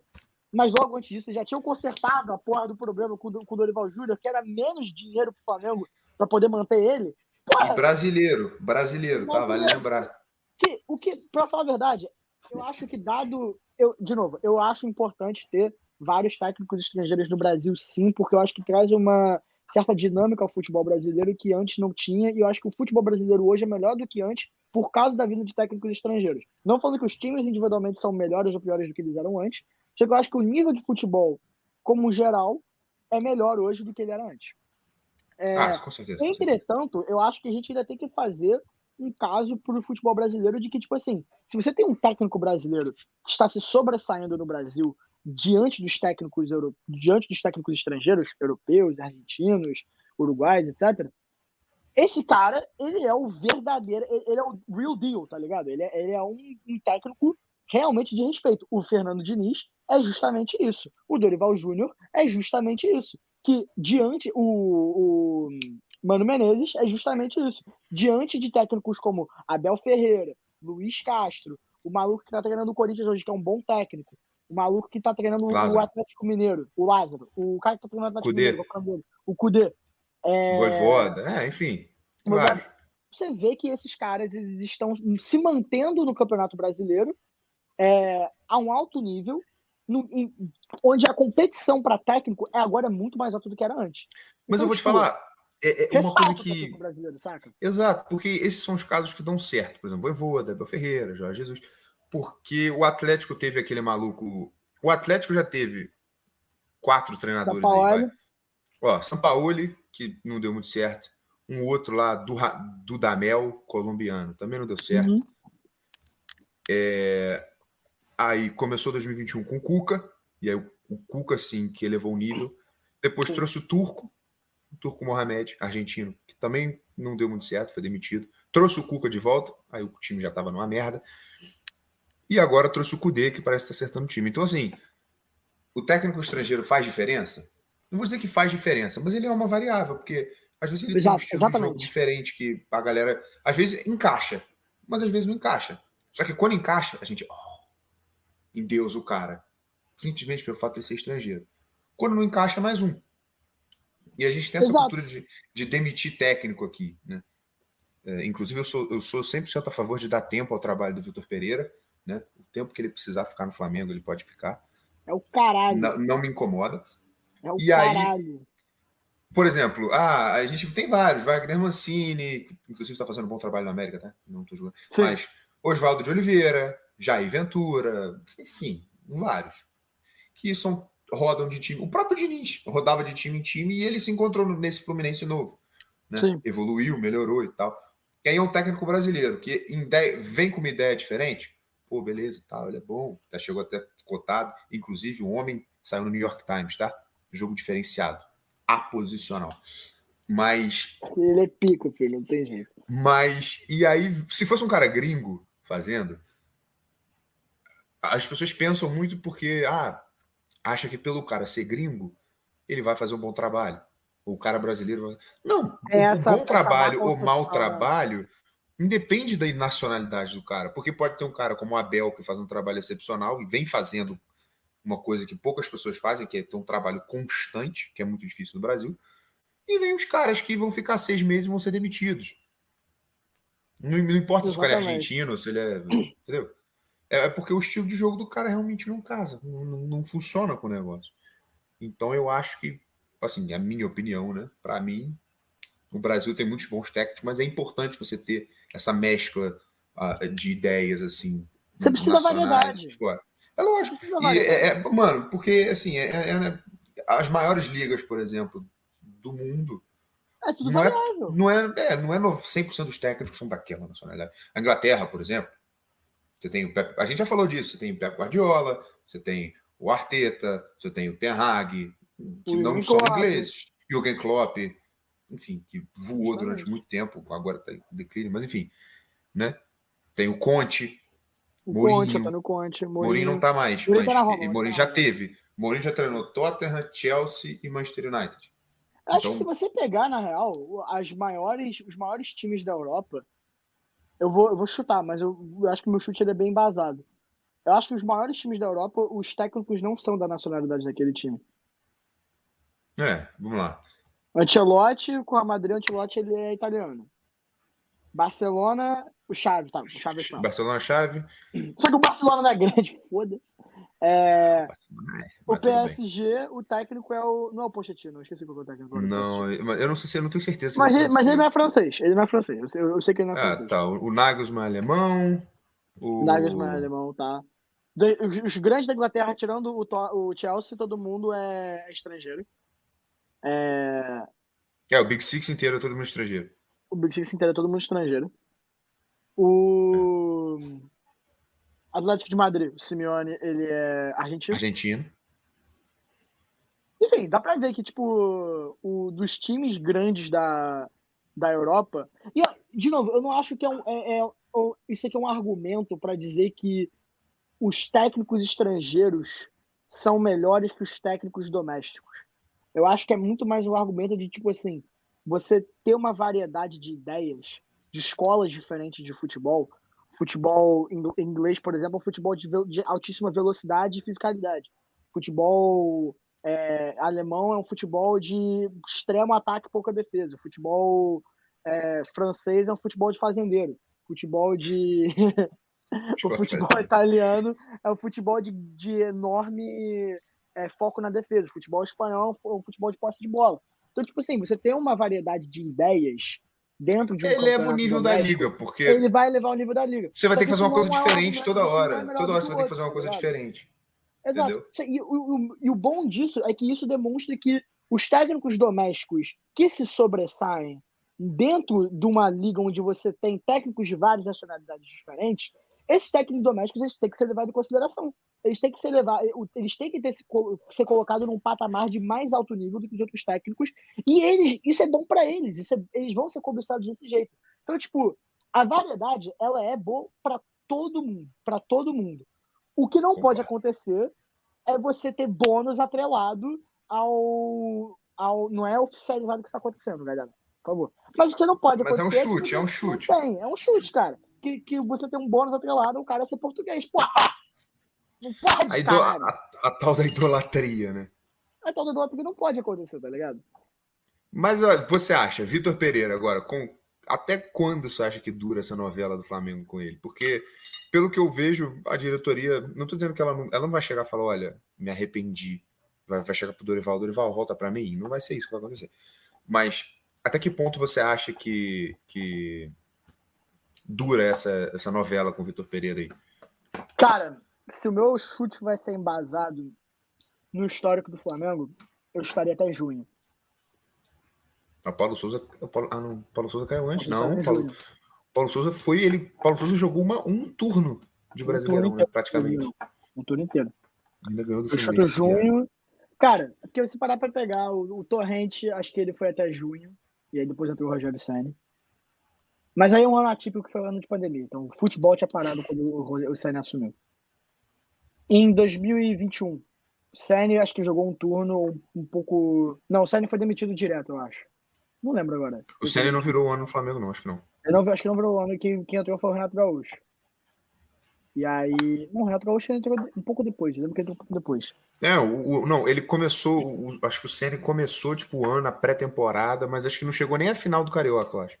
mas logo antes disso já tinham consertado a porra do problema com, com o Dorival Júnior, que era menos dinheiro para o Flamengo para poder manter ele. Porra, brasileiro, brasileiro, tá? Vale lembrar. Que, o que, para falar a verdade, eu acho que dado. Eu, de novo, eu acho importante ter vários técnicos estrangeiros no Brasil, sim, porque eu acho que traz uma certa dinâmica ao futebol brasileiro que antes não tinha, e eu acho que o futebol brasileiro hoje é melhor do que antes por causa da vinda de técnicos estrangeiros. Não falando que os times individualmente são melhores ou piores do que eles eram antes, só que eu acho que o nível de futebol, como geral, é melhor hoje do que ele era antes. É, ah, com certeza. Entretanto, eu acho que a gente ainda tem que fazer um caso para o futebol brasileiro de que, tipo assim, se você tem um técnico brasileiro que está se sobressaindo no Brasil diante dos técnicos euro... diante dos técnicos estrangeiros, europeus, argentinos, uruguais, etc. Esse cara, ele é o verdadeiro, ele é o real deal, tá ligado? Ele é, ele é um, um técnico realmente de respeito. O Fernando Diniz é justamente isso. O Dorival Júnior é justamente isso. Que diante o, o Mano Menezes é justamente isso. Diante de técnicos como Abel Ferreira, Luiz Castro, o maluco que tá treinando o Corinthians hoje, que é um bom técnico, o maluco que tá treinando Lázaro. o Atlético Mineiro, o Lázaro, o cara que tá treinando o Atlético Cudê. Mineiro, o Cudê. É... Voivoda, é, enfim. Mas, você vê que esses caras eles estão se mantendo no Campeonato Brasileiro é, a um alto nível, no, em, onde a competição para técnico é agora muito mais alta do que era antes. Mas então, eu vou tipo, te falar, é, é uma coisa que. Saca? Exato, porque esses são os casos que dão certo. Por exemplo, Voivoda, Abel Ferreira, Jorge Jesus porque o Atlético teve aquele maluco. O Atlético já teve quatro treinadores aí. Vai. Ó, Sampaoli, que não deu muito certo. Um outro lá, do, do Damel, colombiano, também não deu certo. Uhum. É, aí começou 2021 com o Cuca, e aí o, o Cuca, sim, que elevou o nível. Depois sim. trouxe o Turco, Turco Mohamed, argentino, que também não deu muito certo, foi demitido. Trouxe o Cuca de volta, aí o time já estava numa merda. E agora trouxe o Kudê, que parece estar acertando o time. Então, assim, o técnico estrangeiro faz diferença? Não vou dizer que faz diferença, mas ele é uma variável, porque às vezes ele Exato, tem um estilo exatamente. de jogo diferente que a galera, às vezes, encaixa, mas às vezes não encaixa. Só que quando encaixa, a gente, oh, em Deus, o cara. Simplesmente pelo fato de ser estrangeiro. Quando não encaixa, mais um. E a gente tem essa Exato. cultura de, de demitir técnico aqui, né? É, inclusive, eu sou, eu sou 100% a favor de dar tempo ao trabalho do Vitor Pereira, né? O tempo que ele precisar ficar no Flamengo, ele pode ficar. É o caralho. Não, não me incomoda. É o E aí- caralho. Por exemplo, ah, a gente tem vários, Wagner Mancini, que inclusive está fazendo um bom trabalho na América, tá? Não tô jogando. Sim. Mas Oswaldo de Oliveira, Jair Ventura, enfim, vários. Que são, rodam de time. O próprio Diniz rodava de time em time e ele se encontrou nesse Fluminense novo. Né? Evoluiu, melhorou e tal. E aí é um técnico brasileiro que ideia- vem com uma ideia diferente. Pô, beleza, tal, ele é bom, tá, chegou até cotado. Inclusive, um homem saiu no New York Times, tá? Jogo diferenciado. Aposicional. Mas Ele é pico, filho, não tem jeito. mas, e aí, se fosse um cara gringo fazendo, as pessoas pensam muito porque, ah, acha que pelo cara ser gringo, ele vai fazer um bom trabalho. O cara brasileiro vai... Não, Essa- o bom trabalho ou mau trabalho independe da nacionalidade do cara. Porque pode ter um cara como o Abel que faz um trabalho excepcional e vem fazendo uma coisa que poucas pessoas fazem, que é ter um trabalho constante, que é muito difícil no Brasil. E vem os caras que vão ficar seis meses e vão ser demitidos. Não, não importa se o cara é Exatamente. argentino, se ele é. Entendeu? É, é porque o estilo de jogo do cara realmente não casa, não, não- funciona com o negócio. Então eu acho que, assim, a minha opinião, né? Para mim, o Brasil tem muitos bons técnicos, mas é importante você ter essa mescla ah, de ideias, assim. Você precisa variedade. de fora. É lógico. E é- é- mano, porque assim, é- é- é- as maiores ligas, por exemplo, do mundo, É tudo não é- não é, é, não é no- 100% dos técnicos que são daquela nacionalidade. A Inglaterra, por exemplo, você tem o Pep, a gente já falou disso, você tem o Pep Guardiola, você tem o Arteta, você tem o Ten Hag, que O não são Klopp. ingleses, Jürgen Klopp, enfim, que voou durante muito tempo, agora está em declínio, mas enfim, né? Tem o Conte, O Mourinho. Conte, Antônio Conte, Mourinho Mourinho. não tá mais, Mourinho tá mas Roma, e tá Mourinho na já Roma. teve. Mourinho já treinou Tottenham, Chelsea e Manchester United. Acho Então- que se você pegar, na real, as maiores, os maiores times da Europa, eu vou, eu vou chutar, mas eu, eu acho que o meu chute é bem embasado. Eu acho que os maiores times da Europa, os técnicos não são da nacionalidade daquele time. É, vamos lá. Ancelotti, com a Madrid, Ancelotti ele é italiano. Barcelona, o Xavi, tá? O Xavi não. Barcelona chave. Só que o Barcelona não é grande, [laughs] foda-se. É, o Mas. PSG, o técnico é o. Não é o Pochettino, eu esqueci qual é o técnico. agora. Não, eu não sei se eu não tenho certeza. se Mas, ele mas ele não é francês. Ele não é francês. Eu sei, eu sei que ele não é Ah, francês. tá. O Nagelsmann é alemão. O Nagelsmann é alemão, tá? Os, os grandes da Inglaterra, tirando o, o Chelsea, todo mundo é estrangeiro. É, É, o Big Six inteiro é todo mundo estrangeiro. o Big Six inteiro é todo mundo estrangeiro. O Atlético de Madrid, o Simeone, ele é argentino. Argentino. Enfim, dá pra ver que, tipo, o, dos times grandes da, da Europa. E, de novo, eu não acho que é um. é- é- isso aqui é um argumento pra dizer que os técnicos estrangeiros são melhores que os técnicos domésticos. Eu acho que é muito mais um argumento de, tipo assim, você ter uma variedade de ideias, de escolas diferentes de futebol. Futebol ing- inglês, por exemplo, é um futebol de, de altíssima velocidade e fisicalidade. Futebol é, alemão é um futebol de extremo ataque e pouca defesa. Futebol é, francês é um futebol de fazendeiro. Futebol de. [laughs] o futebol italiano é um futebol de, de enorme é, foco na defesa. O futebol espanhol é um futebol de posse de bola. Então, tipo assim, você tem uma variedade de ideias dentro de um Eleva o nível da liga, porque Ele vai elevar o nível da liga. você vai ter que fazer uma coisa diferente toda hora. Toda hora você vai ter que fazer uma coisa diferente. Exato. E, o- e o bom disso é que isso demonstra que os técnicos domésticos que se sobressaem dentro de uma liga onde você tem técnicos de várias nacionalidades diferentes, esses técnicos domésticos eles têm que ser levados em consideração. Eles têm que ser levados, eles têm que ter, se ser colocados num patamar de mais alto nível do que os outros técnicos. E eles, isso é bom para eles. É- eles vão ser cobiçados desse jeito. Então, tipo, a variedade ela é boa para todo mundo, para todo mundo. O que não pode acontecer é você ter bônus atrelado ao, ao. Não é oficializado o que está acontecendo, galera. Por favor. Mas você não pode Mas é um chute, é um chute. Tem, é um chute, cara. Que, que você tem um bônus atrelado ao cara ser português. Pô, não pode, A, ido- cara. a- a tal da idolatria, né? A tal do que não pode acontecer, tá ligado? Mas você acha, Vitor Pereira, agora, com até quando você acha que dura essa novela do Flamengo com ele? Porque, pelo que eu vejo, a diretoria. Não tô dizendo que ela não, ela não vai chegar e falar: olha, me arrependi. Vai, vai chegar pro Dorival, Dorival, volta para mim. Não vai ser isso que vai acontecer. Mas até que ponto você acha que, que dura essa, essa novela com o Vitor Pereira aí? Cara, se o meu chute vai ser embasado no histórico do Flamengo, eu estaria até junho. A Paulo Souza. o Paulo, ah, não. Paulo Souza caiu antes? Não, Paulo. Paulo Souza foi ele. Paulo Souza jogou uma, um turno de Um Brasileirão, turno né? Praticamente. Um turno inteiro. Ainda ganhou do chuto Fluminense. cara. junho. Cara, porque se parar pra pegar o, o Torrente, acho que ele foi até junho. E aí depois entrou o Rogério Senna. Mas aí é um ano atípico que foi um ano de pandemia. Então o futebol tinha parado quando o, o Senna assumiu. Em 2021, o Senna acho que jogou um turno um, pouco. Não, o Senna foi demitido direto, eu acho. Não lembro agora. O Senna não virou o ano no Flamengo, não, acho que não. Eu não, acho que não virou o ano que quem entrou foi o Renato Gaúcho. E aí. Não, o Renato Gaúcho entrou um pouco depois. Eu lembro que entrou um pouco depois. É, o, o- não, ele começou, o- acho que o Senna começou, tipo, o ano, a pré-temporada, mas acho que não chegou nem a final do Carioca, eu acho.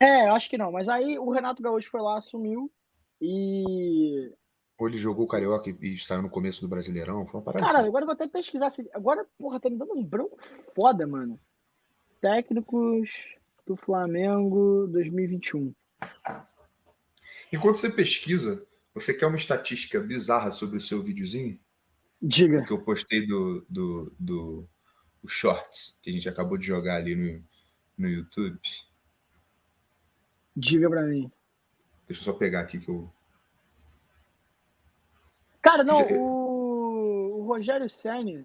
É, eu acho que não. Mas aí o Renato Gaúcho foi lá, assumiu. E. Ou ele jogou o Carioca e, saiu no começo do Brasileirão, foi uma parada Cara, assim. agora eu vou até pesquisar. Se... Agora, porra, tá me dando um branco foda, mano. Técnicos do Flamengo 2021. Enquanto você pesquisa, você quer uma estatística bizarra sobre o seu videozinho? Diga. Que eu postei do, do, do o Shorts, que a gente acabou de jogar ali no, no YouTube. Diga pra mim. Deixa eu só pegar aqui que eu. Cara, não, Já- o, o Rogério Senni,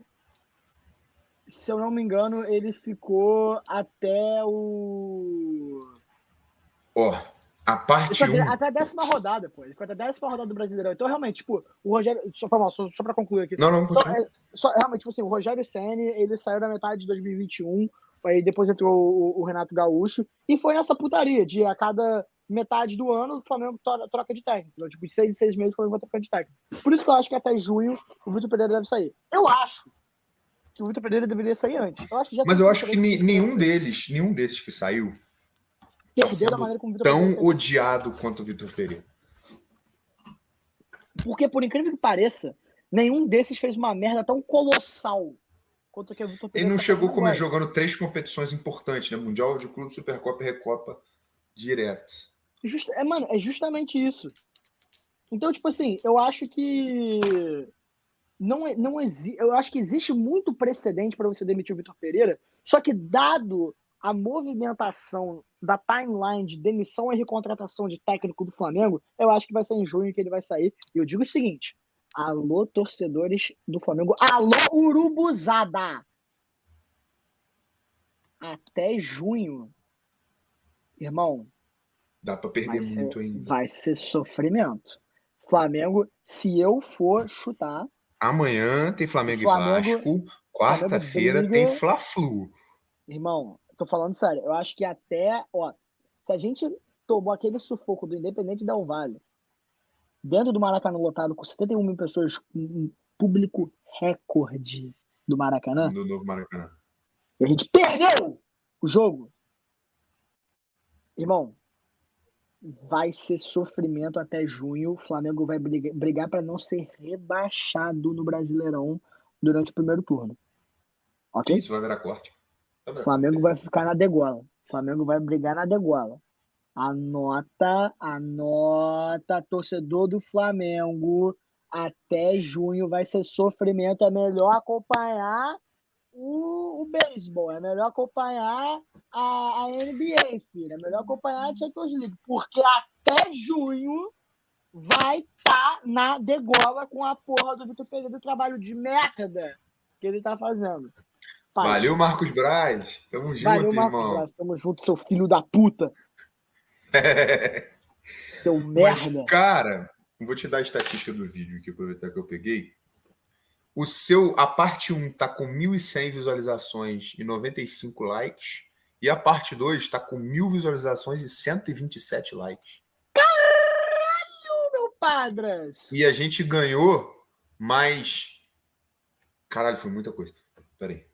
se eu não me engano, ele ficou até o. Ó, a Ele parte foi 1. até, até a décima rodada, pô. Ele ficou até a décima rodada do Brasileirão. Então, realmente, tipo, o Rogério. Só, mal, só, só pra concluir aqui. Não, não, Só, é, só- realmente, tipo assim, o Rogério Senni, ele saiu da metade de 2021, aí depois entrou o, o Renato Gaúcho, e foi nessa putaria de a cada metade do ano o Flamengo troca de técnico. Então, tipo, de seis em seis meses o Flamengo vai trocar de técnico. Por isso que eu acho que até junho o Vitor Pereira deve sair. Eu acho que o Vitor Pereira deveria sair antes. Eu acho que já Mas eu acho que ni- nenhum deles, nenhum desses que saiu, Pereira tão odiado quanto o Vitor Pereira. Porque, por incrível que pareça, nenhum desses fez uma merda tão colossal quanto que o Vitor Ele não chegou como jogando três competições importantes, né? Mundial de Clube, Supercopa e Recopa direto. Justa- é, mano, é justamente isso. Então, tipo assim, eu acho que não, é- não exi... eu acho que existe muito precedente para você demitir o Vitor Pereira, só que dado a movimentação da timeline de demissão e recontratação de técnico do Flamengo, eu acho que vai ser em junho que ele vai sair. E eu digo o seguinte: alô, torcedores do Flamengo, alô, Urubuzada! Até junho, irmão, Dá pra perder ser, muito ainda. vai ser sofrimento. Flamengo, se eu for chutar, Amanhã tem Flamengo, Flamengo- e Vasco. Quarta-feira tem Fla-Flu. irmão, tô falando sério, eu acho que até, ó, se a gente tomou aquele sufoco do Independente Del Vale, dentro do Maracanã lotado com 71 mil pessoas, um público recorde do Maracanã, No novo Maracanã. e a gente perdeu o jogo. Irmão, vai ser sofrimento até junho. O Flamengo vai briga- brigar para não ser rebaixado no Brasileirão durante o primeiro turno. Ok? Isso vai virar corte. Tá. Flamengo vai ficar na degola. O Flamengo vai brigar na degola. Anota, anota, torcedor do Flamengo. Até junho vai ser sofrimento. É melhor acompanhar o, o beisebol. É melhor acompanhar a, a NBA, filho. É melhor acompanhar a Champions League. Porque até junho vai estar na degola com a porra do Vitor Pereira do trabalho de merda que ele tá fazendo. Pai, Valeu, Marcos Braz. Tamo junto, Valeu, Marcos irmão. Braz. Tamo junto, seu filho da puta. [laughs] Seu Mas, merda. cara, eu vou te dar a estatística do vídeo aqui, aproveitar que eu peguei. O seu, a parte 1 tá com 1.100 visualizações e 95 likes. E a parte 2 tá com 1.000 visualizações e 127 likes. Meu padras. E a gente ganhou mais. Caralho, foi muita coisa. Peraí.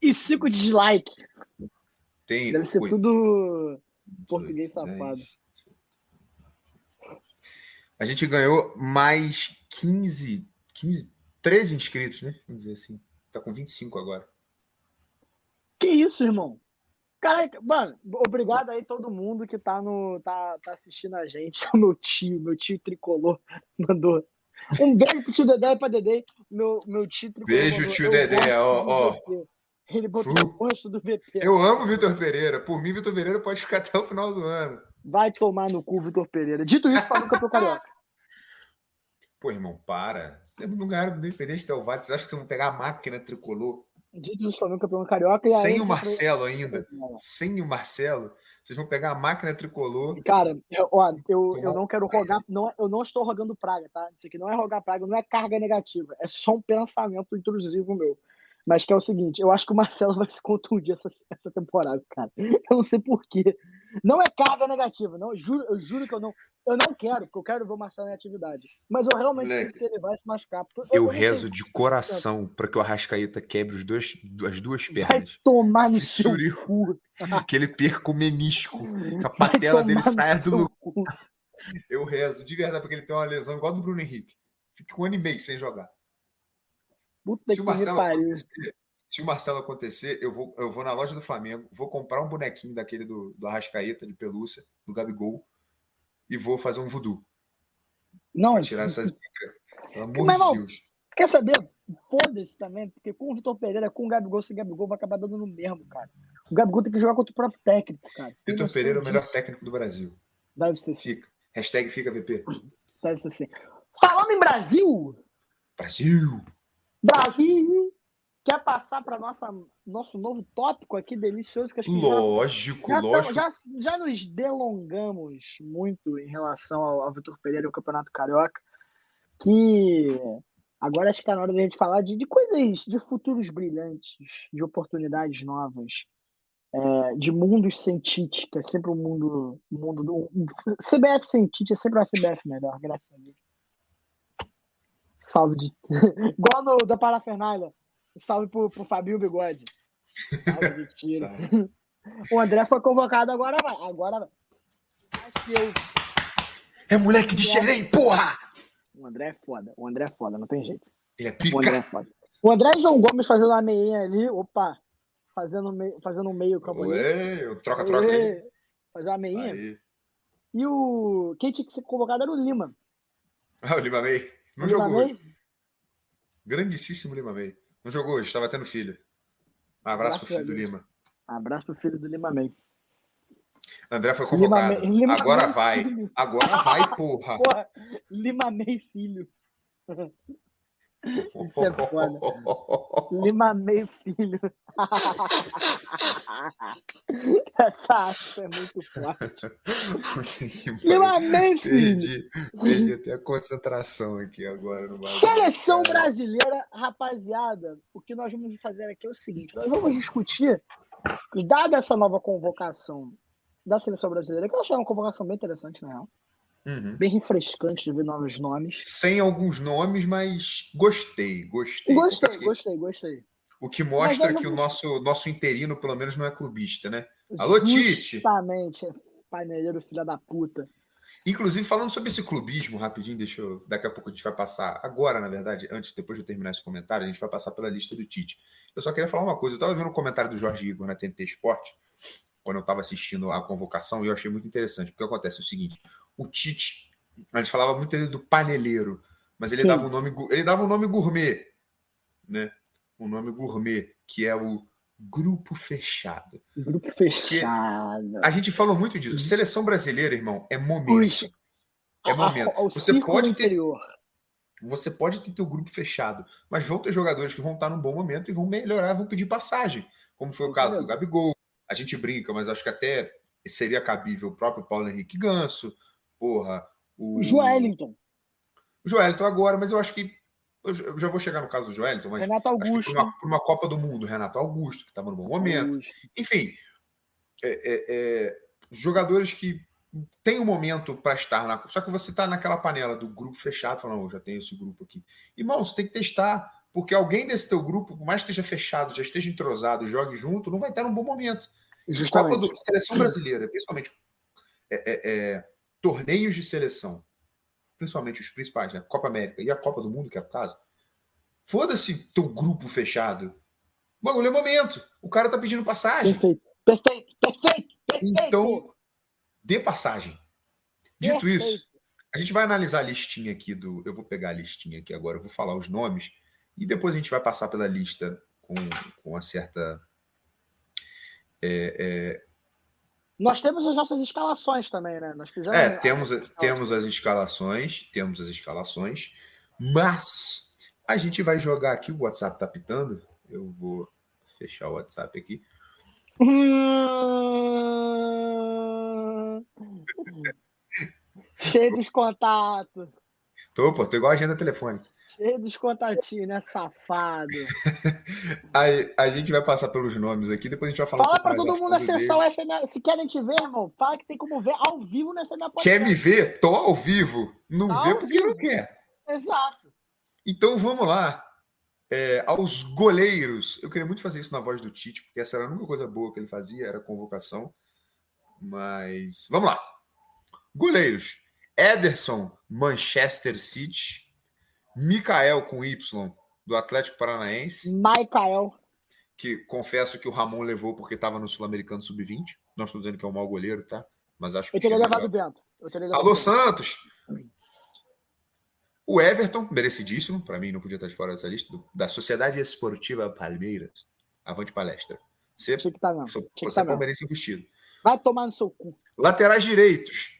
E cinco dislike. Tem. Deve ser Oi, tudo português 18, safado. 10. A gente ganhou mais 15, 15, 13 inscritos, né? Vamos dizer assim. Tá com 25 agora. Que isso, irmão? Cara, mano, obrigado aí todo mundo que tá no tá, tá assistindo a gente. O [laughs] meu tio, meu tio tricolor mandou. Um beijo pro tio Dedé e pra Dedé. Meu, meu tio tricolor. Beijo, mandou, tio "Eu Dedé, ó, ó. VP." Ele botou Flu. o rosto do VP. Eu amo o Vitor Pereira. Por mim, Vitor Pereira pode ficar até o final do ano. Vai tomar no cu, Vitor Pereira. Dito isso, falando campeão carioca. [laughs] Pô, irmão, para. Vocês não ganharam do Independente Del Valle. Vocês acham que vocês vão pegar a máquina tricolor? Dito isso, Flamengo campeão carioca. E Sem o Marcelo ainda. Sem o Marcelo. Vocês vão pegar a máquina tricolor. Cara, eu, ó, eu, eu não quero rogar, não, eu não estou rogando praga, tá? Isso aqui não é rogar praga, não é carga negativa, é só um pensamento intrusivo meu. Mas que é o seguinte, eu acho que o Marcelo vai se contundir essa, essa temporada, cara. Eu não sei porquê. Não é carga negativa, não. Eu juro, eu juro que eu não. Eu não quero, porque eu quero ver o Marcelo em atividade. Mas eu realmente Moleque, sinto que ele vai se machucar. Eu sei- rezo de coração para que o Arrascaeta quebre os dois, as duas Vai pernas. tomar no seu Fissure- cu. [laughs] Que ele perca o menisco. Que a Vai patela dele saia do seu lugar. cu. Eu rezo de verdade, porque ele tem uma lesão igual a do Bruno Henrique. Fica um ano e meio sem jogar. Puta Se que o Marcelo pariu. se o Marcelo acontecer, eu vou, eu vou na loja do Flamengo, vou comprar um bonequinho daquele do, do Arrascaeta, de pelúcia, do Gabigol, e vou fazer um voodoo. Não, Pra tirar essa zica. [laughs] Pelo amor Mas de não, Deus. Quer saber? Foda-se também, porque com o Vitor Pereira, com o Gabigol, sem Gabigol, vai acabar dando no mesmo, cara. O Gabigol tem que jogar contra o próprio técnico, cara. Vitor Pereira é o melhor técnico do Brasil. Deve ser sim. Fica. Hashtag fica VP. Deve ser sim. Falando em Brasil, Brasil! Brasil, quer passar para nosso novo tópico aqui, delicioso, que acho que Lógico, Já, lógico. já, já nos delongamos muito em relação ao, ao Vitor Pereira e o Campeonato Carioca, que agora acho que está na hora da gente falar de, de coisas, de futuros brilhantes, de oportunidades novas, é, de mundos sem Tite, que é sempre um mundo, mundo do um- CBF sem Tite é sempre uma CBF melhor, graças a Deus. Salve de. [laughs] Igual no da Parafernália. Salve pro, pro Fabinho Bigode. Salve de tiro. Sabe? O André foi convocado, agora vai. Agora vai. Acho que eu. É moleque de xerém, porra! O André é foda. O André é foda, não tem jeito. Ele é O André é pica. foda. O André e João Gomes fazendo uma meinha ali. Opa! Fazendo, meio, fazendo um meio campo ali. Ué, troca-troca aí. Fazer uma meinha. Aí. E o. Quem tinha que ser convocado era o Lima. Ah, o Lima May. Não Lima jogou hoje. May, Grandíssimo Lima May. Não jogou hoje, estava tendo filho. Um abraço pro Graças a filho do. Lima. Abraço pro filho do Lima May. André foi Lima convocado. May- Lima Agora May vai. filho. Agora vai, porra. [laughs] Porra, Lima May filho. [laughs] Isso é foda. [laughs] Lima May filho. [laughs] Essa arte é muito forte. [laughs] Lima May filho. perdi, perdi até a concentração aqui agora no. Seleção brasileira, rapaziada, o que nós vamos fazer aqui é o seguinte: nós vamos discutir, dada essa nova convocação da seleção brasileira, que eu achei uma convocação bem interessante, na real, uhum. bem refrescante de ver novos nomes. Sem alguns nomes, mas gostei, gostei. Gostei, gostei, gostei. O que mostra que o nosso, nosso interino, pelo menos, não é clubista, né? Alô, Tite! Justamente, paneleiro, filha da puta. Inclusive, falando sobre esse clubismo, rapidinho, deixa eu. Daqui a pouco a gente vai passar. Agora, na verdade, antes, depois de eu terminar esse comentário, a gente vai passar pela lista do Tite. Eu só queria falar uma coisa. Eu estava vendo um comentário do Jorge Igor na TNT Esporte, quando eu estava assistindo a convocação, e eu achei muito interessante, porque acontece o seguinte: o Tite, a gente falava muito dele do paneleiro, mas ele Sim. dava um nome, ele dava um nome gourmet, né? Um nome gourmet, que é o grupo fechado. Grupo fechado. A gente falou muito disso. Seleção brasileira, irmão, é momento. É momento. Você pode ter você pode ter teu grupo fechado, mas vão ter jogadores que vão estar num bom momento e vão melhorar, vão pedir passagem, como foi o caso do Gabigol. A gente brinca, mas acho que até seria cabível o próprio Paulo Henrique Ganso, porra, o O Joelinton, o Joelito agora, mas eu acho que eu já- vou chegar no caso do Joelito, mas Renato Augusto. por uma, uma Copa do Mundo, Renato Augusto, que estava no bom momento, Augusto. enfim, é, é, é, jogadores que têm um momento para estar na. Só que você está naquela panela do grupo fechado, falando, "Não, já tenho esse grupo aqui. Irmão, você tem que testar, porque alguém desse teu grupo, por mais que esteja fechado, já esteja entrosado jogue junto, não vai estar num bom momento. Justamente. Copa do Seleção Brasileira, principalmente é, é, é, torneios de seleção, principalmente os principais, né? Copa América e a Copa do Mundo, que é o caso. Foda-se teu grupo fechado. O bagulho é momento. O cara tá pedindo passagem. Perfeito, perfeito, perfeito, perfeito. Então, dê passagem. Dito Perfeito. isso, a gente vai analisar a listinha aqui do. Eu vou pegar a listinha aqui agora, eu vou falar os nomes e depois a gente vai passar pela lista com, com uma certa. É, Nós temos as nossas escalações também, né? Nós fizemos. é, temos, temos as escalações, temos as escalações, mas a gente vai jogar aqui. O WhatsApp tá pitando. Eu vou fechar o WhatsApp aqui. [laughs] Cheio dos contatos. Tô, pô, tô igual a agenda telefônica. Cheio dos contatinhos, né? Safado. [laughs] Aí, a gente vai passar pelos nomes aqui, depois a gente vai falar Fala mais todo a mundo acessar deles. o FMA. Se querem te ver, irmão, fala que tem como ver ao vivo no FMA Podcast. Quer me ver? Tô ao vivo. Não Tá vê porque não vivo. quer. Exato. Então vamos lá. É, aos goleiros. Eu queria muito fazer isso na voz do Tite, porque essa era a única coisa boa que ele fazia, era convocação. Mas vamos lá. Goleiros. Ederson, Manchester City. Mikael com Y, do Atlético Paranaense, Michael. que confesso que o Ramon levou porque estava no Sul-Americano Sub-20. Não estou dizendo que é um mau goleiro, tá? Mas acho que. Eu teria levado o melhor. vento. Eu teria Alô, o vento. Santos! O Everton, merecidíssimo, para mim não podia estar de fora dessa lista, do- da Sociedade Esportiva Palmeiras. Avante palestra. Você, Tinha que tá sou- Tinha que você tá é mesmo. palmeirense investido. Vai tomar no seu cu. Laterais direitos.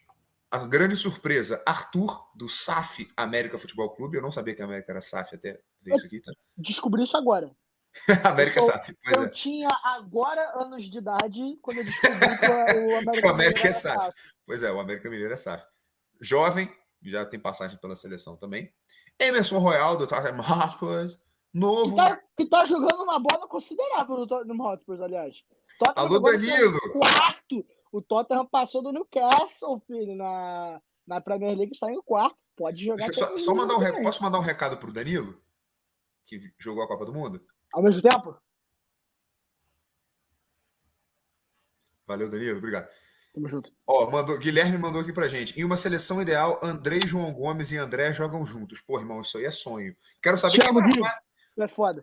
A grande surpresa, Arthur, do SAF América Futebol Clube. Eu não sabia que a América era SAF até ver isso aqui, tá? Descobri isso agora. [laughs] América Eu- SAF, eu é. tinha agora anos de idade quando eu descobri que o [laughs] América, O América é SAF. SAF. Pois é, o América Mineiro é SAF. Jovem, já tem passagem pela seleção também. Emerson Royal, do Tottenham Hotspur. Que Novo. tá, que tá jogando uma bola considerável no Tottenham Hotspur, aliás. Tottenham Alô, Danilo! Quarto. O Tottenham passou do Newcastle, filho, na, na Premier League, está em quarto. Pode jogar. Só, só mandar um. Posso mandar um recado pro Danilo? Que jogou a Copa do Mundo? Ao mesmo tempo? Valeu, Danilo, obrigado. Tamo junto. Ó, mandou, Guilherme mandou aqui pra gente. Em uma seleção ideal, André, João Gomes e André jogam juntos. Pô, irmão, isso aí é sonho. Quero saber, Te quem amo, vai armar, é foda.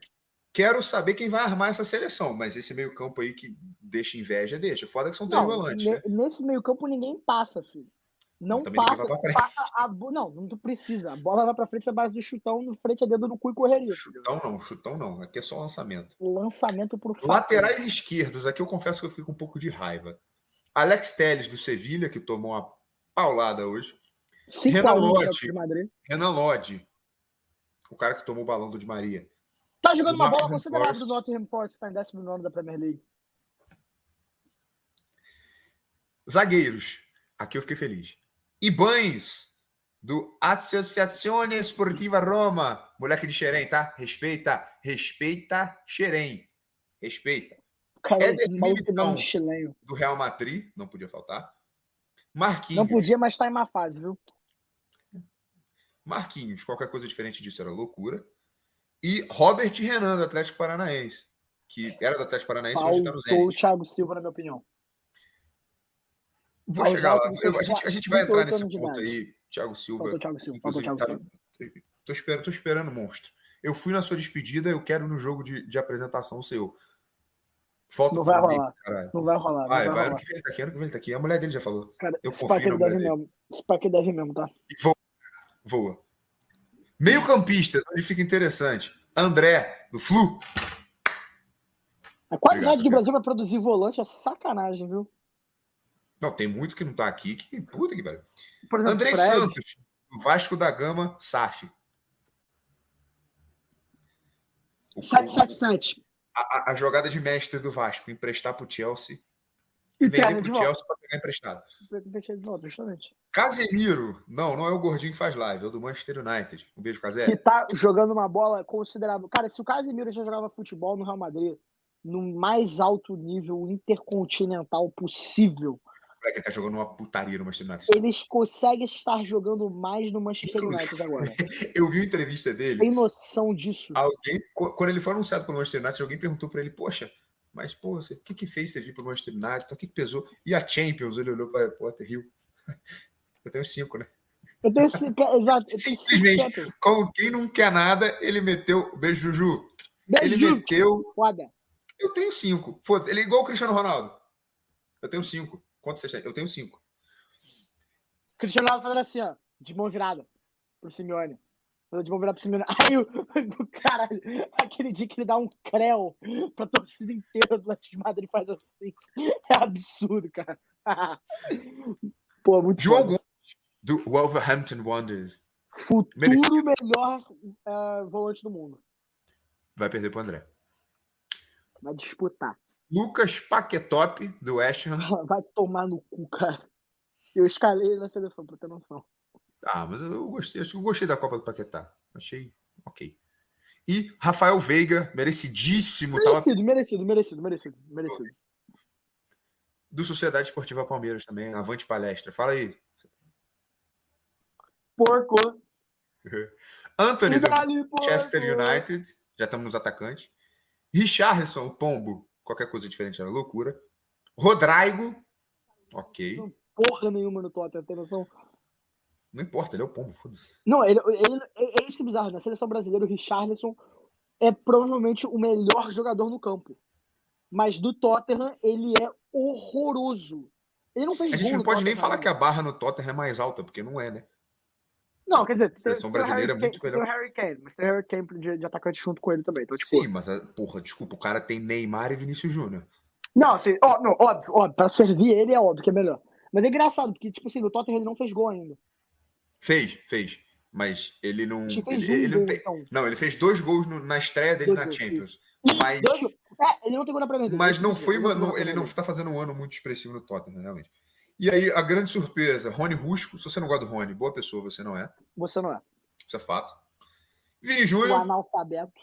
Quero saber quem vai armar essa seleção. Mas esse meio-campo aí que deixa inveja, deixa. Foda que são três Não, volantes, né? nesse meio campo ninguém passa, filho. Não passa, passa a Não, não tu precisa. A bola vai pra frente à base do chutão, no frente a dedo no cu e correria. Chutão não, chutão não. Aqui é só lançamento. Lançamento pro fato. Laterais esquerdos, aqui eu confesso que eu fiquei com um pouco de raiva. Alex Telles, do Sevilha, que tomou uma paulada hoje. 5 Renan a 1 Lodge. de. Renan Lodge, o cara que tomou o balão do Di Maria. Tá jogando Do uma bola considerável do Nottingham Forest, tá em 19 da Premier League. Zagueiros, aqui eu fiquei feliz. Ibanes, do Associazione Esportiva Roma. Moleque de Xerém, tá? Respeita, respeita Xerém. Respeita. Cara, Éder Militão. chileno. Do Real Madrid, não podia faltar. Marquinhos. Não podia, mas tá em má fase, viu? Marquinhos, qualquer coisa diferente disso era loucura. E Robert Renan, do Atlético Paranaense, que era do Atlético Paranaense, hoje está no Faltou o. Thiago Silva, na minha opinião. Vou Aos chegar lá. Eu- a, gente, a gente vai entrar 38 nesse ponto aí. Thiago Silva. Faltou o Thiago Silva. Faltou o inclusive, Thiago tá- tô, esperando, tô esperando monstro. Eu fui na sua despedida, eu quero no jogo de, de apresentação seu. Falta Não o vai Flamengo, rolar. caralho. Não vai rolar. Vai, não vai, vai ano que vem ele tá aqui, ano que vem ele tá aqui. A mulher dele já falou. Cara, eu confio na mulher dele. mesmo. Esse paquete deve mesmo, tá? E voa. voa. Meio campistas, onde fica interessante. André, do Flu. A qualidade Obrigado. Brasil vai produzir volante é sacanagem, viu? Não, tem muito que não tá aqui. Que puta que pariu. André Santos, do Vasco da Gama, SAF. O- 777. a, a- a jogada de mestre do Vasco, emprestar pro Chelsea E vender volta. Chelsea para pegar emprestado. De volta, justamente. Casemiro, não, não é o gordinho que faz live, é o do Manchester United. Um beijo, Que Casé. tá jogando uma bola considerável. Cara, se o Casemiro já jogava futebol no Real Madrid, no mais alto nível intercontinental possível, O moleque tá jogando uma putaria no Manchester United. eles conseguem estar jogando mais no Manchester United agora. [laughs] Eu vi uma entrevista dele. Tem noção disso? Alguém, qu- quando ele foi anunciado pelo Manchester United, alguém perguntou para ele: Poxa, Mas, pô, o que que fez você vir para o Manchester United? Então, o que que pesou? E a Champions, ele olhou para Potter Hill. [laughs] Eu tenho cinco, né? Eu tenho cinco, exato. [laughs] tenho cinco Simplesmente. Champions. Como quem não quer nada, ele meteu. Beijo, Juju. Ele Beijo, meteu. foda. Eu tenho cinco. Foda-se. Ele é igual o Cristiano Ronaldo. Eu tenho cinco. Quantos vocês têm? Eu tenho cinco. Cristiano Ronaldo fazendo assim, ó, de mão virada pro Simeone. De mão virada pro Simeone. Aí o, caralho, aquele dia que ele dá um creu pra torcida inteira do Atlético de Madrid faz assim. É absurdo, cara. [laughs] Pô, muito João. Gomes, do Wolverhampton Wanderers. Futuro merecido. melhor eh, volante do mundo. Vai perder pro André. Vai disputar. Lucas Paquetop, do West Ham. [laughs] Vai tomar no cu, cara. Eu escalei ele na seleção, pra ter noção. Ah, mas eu gostei. Acho que eu gostei da Copa do Paquetá. Achei ok. E Rafael Veiga, merecidíssimo. Tava Merecido, merecido, merecido, merecido, merecido. do Sociedade Esportiva Palmeiras também. Avante palestra. Fala aí. Porco. [laughs] Anthony, do Dali, porco. Manchester United. Já estamos nos atacantes. Richarlison, o Pombo. Qualquer coisa diferente era loucura. Rodrigo. Ok. Porra nenhuma no Tottenham, tem noção? Não importa, ele é o Pombo, foda-se. Não, ele, ele- é, é isso que é bizarro. Na seleção brasileira, o Richarlison é provavelmente o melhor jogador no campo. Mas do Tottenham, ele é horroroso. Ele não fez A gente não pode nem Tottenham, falar né? que a barra no Tottenham é mais alta, porque não é, né? Não, quer dizer, tem- seleção o brasileira é muito melhor. Tem o Harry Kane, mas tem o Harry Kane de, de atacante junto com ele também. Então, tipo, Sim, mas, a- porra, desculpa, o cara tem Neymar e Vinícius Júnior. Não, assim, ó, não, óbvio, óbvio, pra servir ele é óbvio que é melhor. Mas é engraçado, porque, tipo assim, no Tottenham ele não fez gol ainda. Fez, fez. Mas ele não. Ele, um ele não tem. então. Não, ele fez dois gols no- na estreia dele Dois na Champions. Mas. É, ele não tem gol na Premier League, mas não foi ele uma. não- ele não está fazendo um ano muito expressivo no Tottenham, realmente. E aí, a grande surpresa, Rony Rusco. Se você não gosta do Rony, boa pessoa, você não é. Você não é. Isso é fato. Vini O Júnior analfabeto.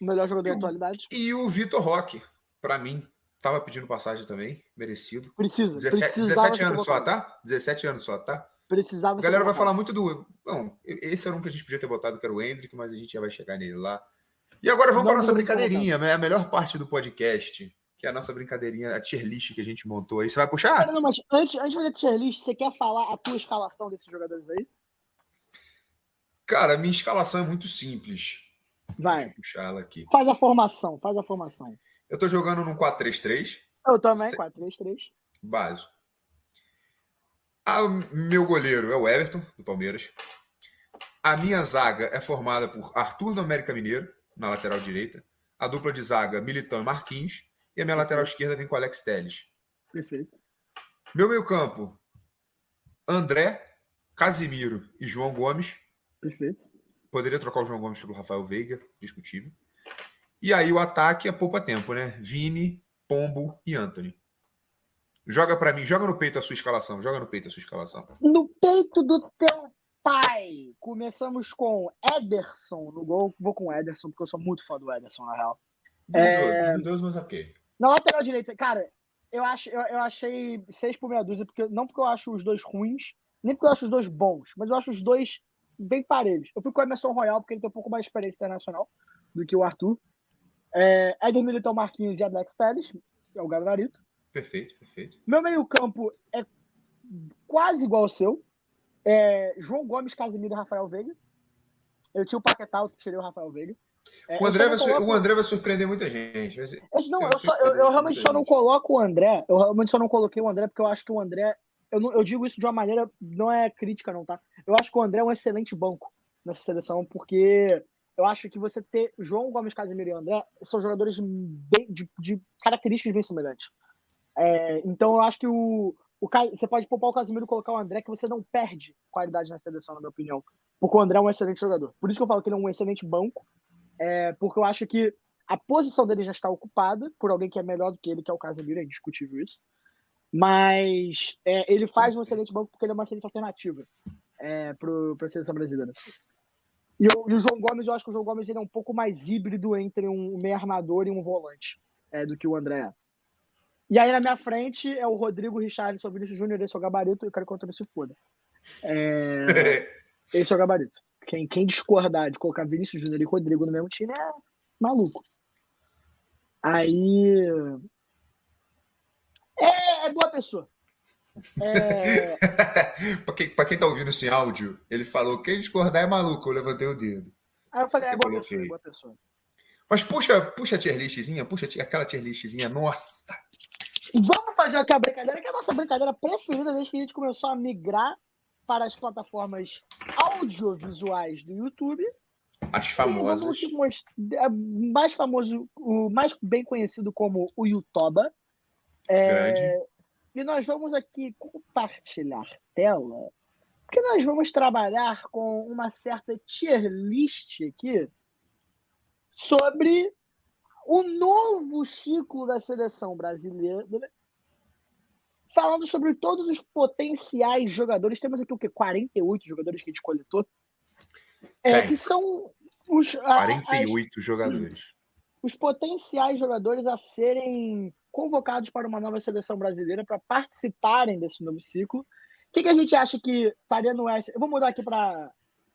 O melhor jogador da atualidade. e o Vitor Roque. Pra mim, tava pedindo passagem também, merecido. Precisa. 17, precisava 17 ser anos só, tá? 17 anos só, tá? Precisava A galera vai falar muito do. Não, esse era um que a gente podia ter botado, que era o Hendrick, mas a gente já vai chegar nele lá. E agora vamos Não para a nossa brincadeirinha, né? a melhor parte do podcast, que é a nossa brincadeirinha, a tier list que a gente montou aí. Você vai puxar? Não, mas antes, antes de fazer tier list, você quer falar a tua escalação desses jogadores aí? Cara, a minha escalação é muito simples. Deixa Vai. eu puxar ela aqui. Faz a formação, faz a formação. Eu tô jogando num 4-3-3, Eu também, Cê- 4-3-3. básico. Ah, meu goleiro é o Everton, do Palmeiras. A minha zaga é formada por Arthur do América Mineiro, na lateral direita. A dupla de zaga, Militão e Marquinhos. E a minha lateral esquerda vem com Alex Telles. Perfeito. Meu meio-campo, André, Casimiro e João Gomes. Perfeito. Poderia trocar o João Gomes pelo Rafael Veiga, discutível. E aí o ataque é poupa tempo, né? Vini, Pombo e Anthony. Joga pra mim, joga no peito a sua escalação, joga no peito a sua escalação. No peito do teu pai. Começamos com Ederson no gol. Vou com o Ederson, porque eu sou muito fã do Ederson, na real. É. Duvidoso, mas ok. Na lateral direita, cara, eu, acho, eu, eu achei 6 por meia dúzia, porque, não porque eu acho os dois ruins, nem porque eu acho os dois bons, mas eu acho os dois bem parelhos. Eu fui com o Emerson Royal, porque ele tem um pouco mais de experiência internacional do que o Arthur. É, Éder Militão Marquinhos e Alex Telles, que é o Gavarito. Perfeito, perfeito. Meu meio-campo é quase igual ao seu. É, João Gomes, Casemiro e Rafael Veiga. Eu tinha o Paquetá, eu tirei o Rafael Veiga. É, O André, vai, coloco- o André vai surpreender muita gente. Ser- Eu, não, Eu só- eu- eu realmente só não coloco o André. Eu realmente só não coloquei o André porque eu acho que o André. Eu, não- eu digo isso de uma maneira. Não é crítica, não, tá? Eu acho que o André é um excelente banco nessa seleção, porque eu acho que você ter João Gomes, Casemiro e André são jogadores bem- de, de características bem semelhantes. É, então eu acho que o, o você pode poupar o Casemiro e colocar o André, que você não perde qualidade na seleção, na minha opinião. Porque o André é um excelente jogador. Por isso que eu falo que ele é um excelente banco. É, porque eu acho que a posição dele já está ocupada por alguém que é melhor do que ele, que é o Casemiro, é indiscutível isso. Mas é, ele faz um excelente banco porque ele é uma excelente alternativa é, para a seleção brasileira. E o, e o João Gomes, eu acho que o João Gomes ele é um pouco mais híbrido entre um meio armador e um volante é, do que o André é. E aí na minha frente é o Rodrigo Richardson, o Vinícius Júnior, esse é o gabarito, e o cara contando se foda. É... [laughs] esse é o gabarito. Quem, quem discordar de colocar Vinícius Júnior e Rodrigo no mesmo time é maluco. Aí. É, é boa pessoa. É... [laughs] pra, quem, pra quem tá ouvindo esse áudio, ele falou: quem discordar é maluco. Eu levantei o dedo. Aí eu falei: é boa pessoa, é boa pessoa. Mas puxa, puxa a tier listzinha, puxa aquela tier listzinha, nossa! Vamos fazer aqui a brincadeira, que é a nossa brincadeira preferida desde que a gente começou a migrar para as plataformas audiovisuais do YouTube. As famosas. é, mais famoso, o mais bem conhecido como o Yutoba. É. E nós vamos aqui compartilhar tela, porque nós vamos trabalhar com uma certa tier list aqui sobre o novo ciclo da seleção brasileira, falando sobre todos os potenciais jogadores. Temos aqui o quê? 48 jogadores que a gente coletou. É, Tem. que são os, a- as- 48 jogadores. os potenciais jogadores a serem convocados para uma nova seleção brasileira para participarem desse novo ciclo. O que, que a gente acha que estaria no S? Eu vou mudar aqui para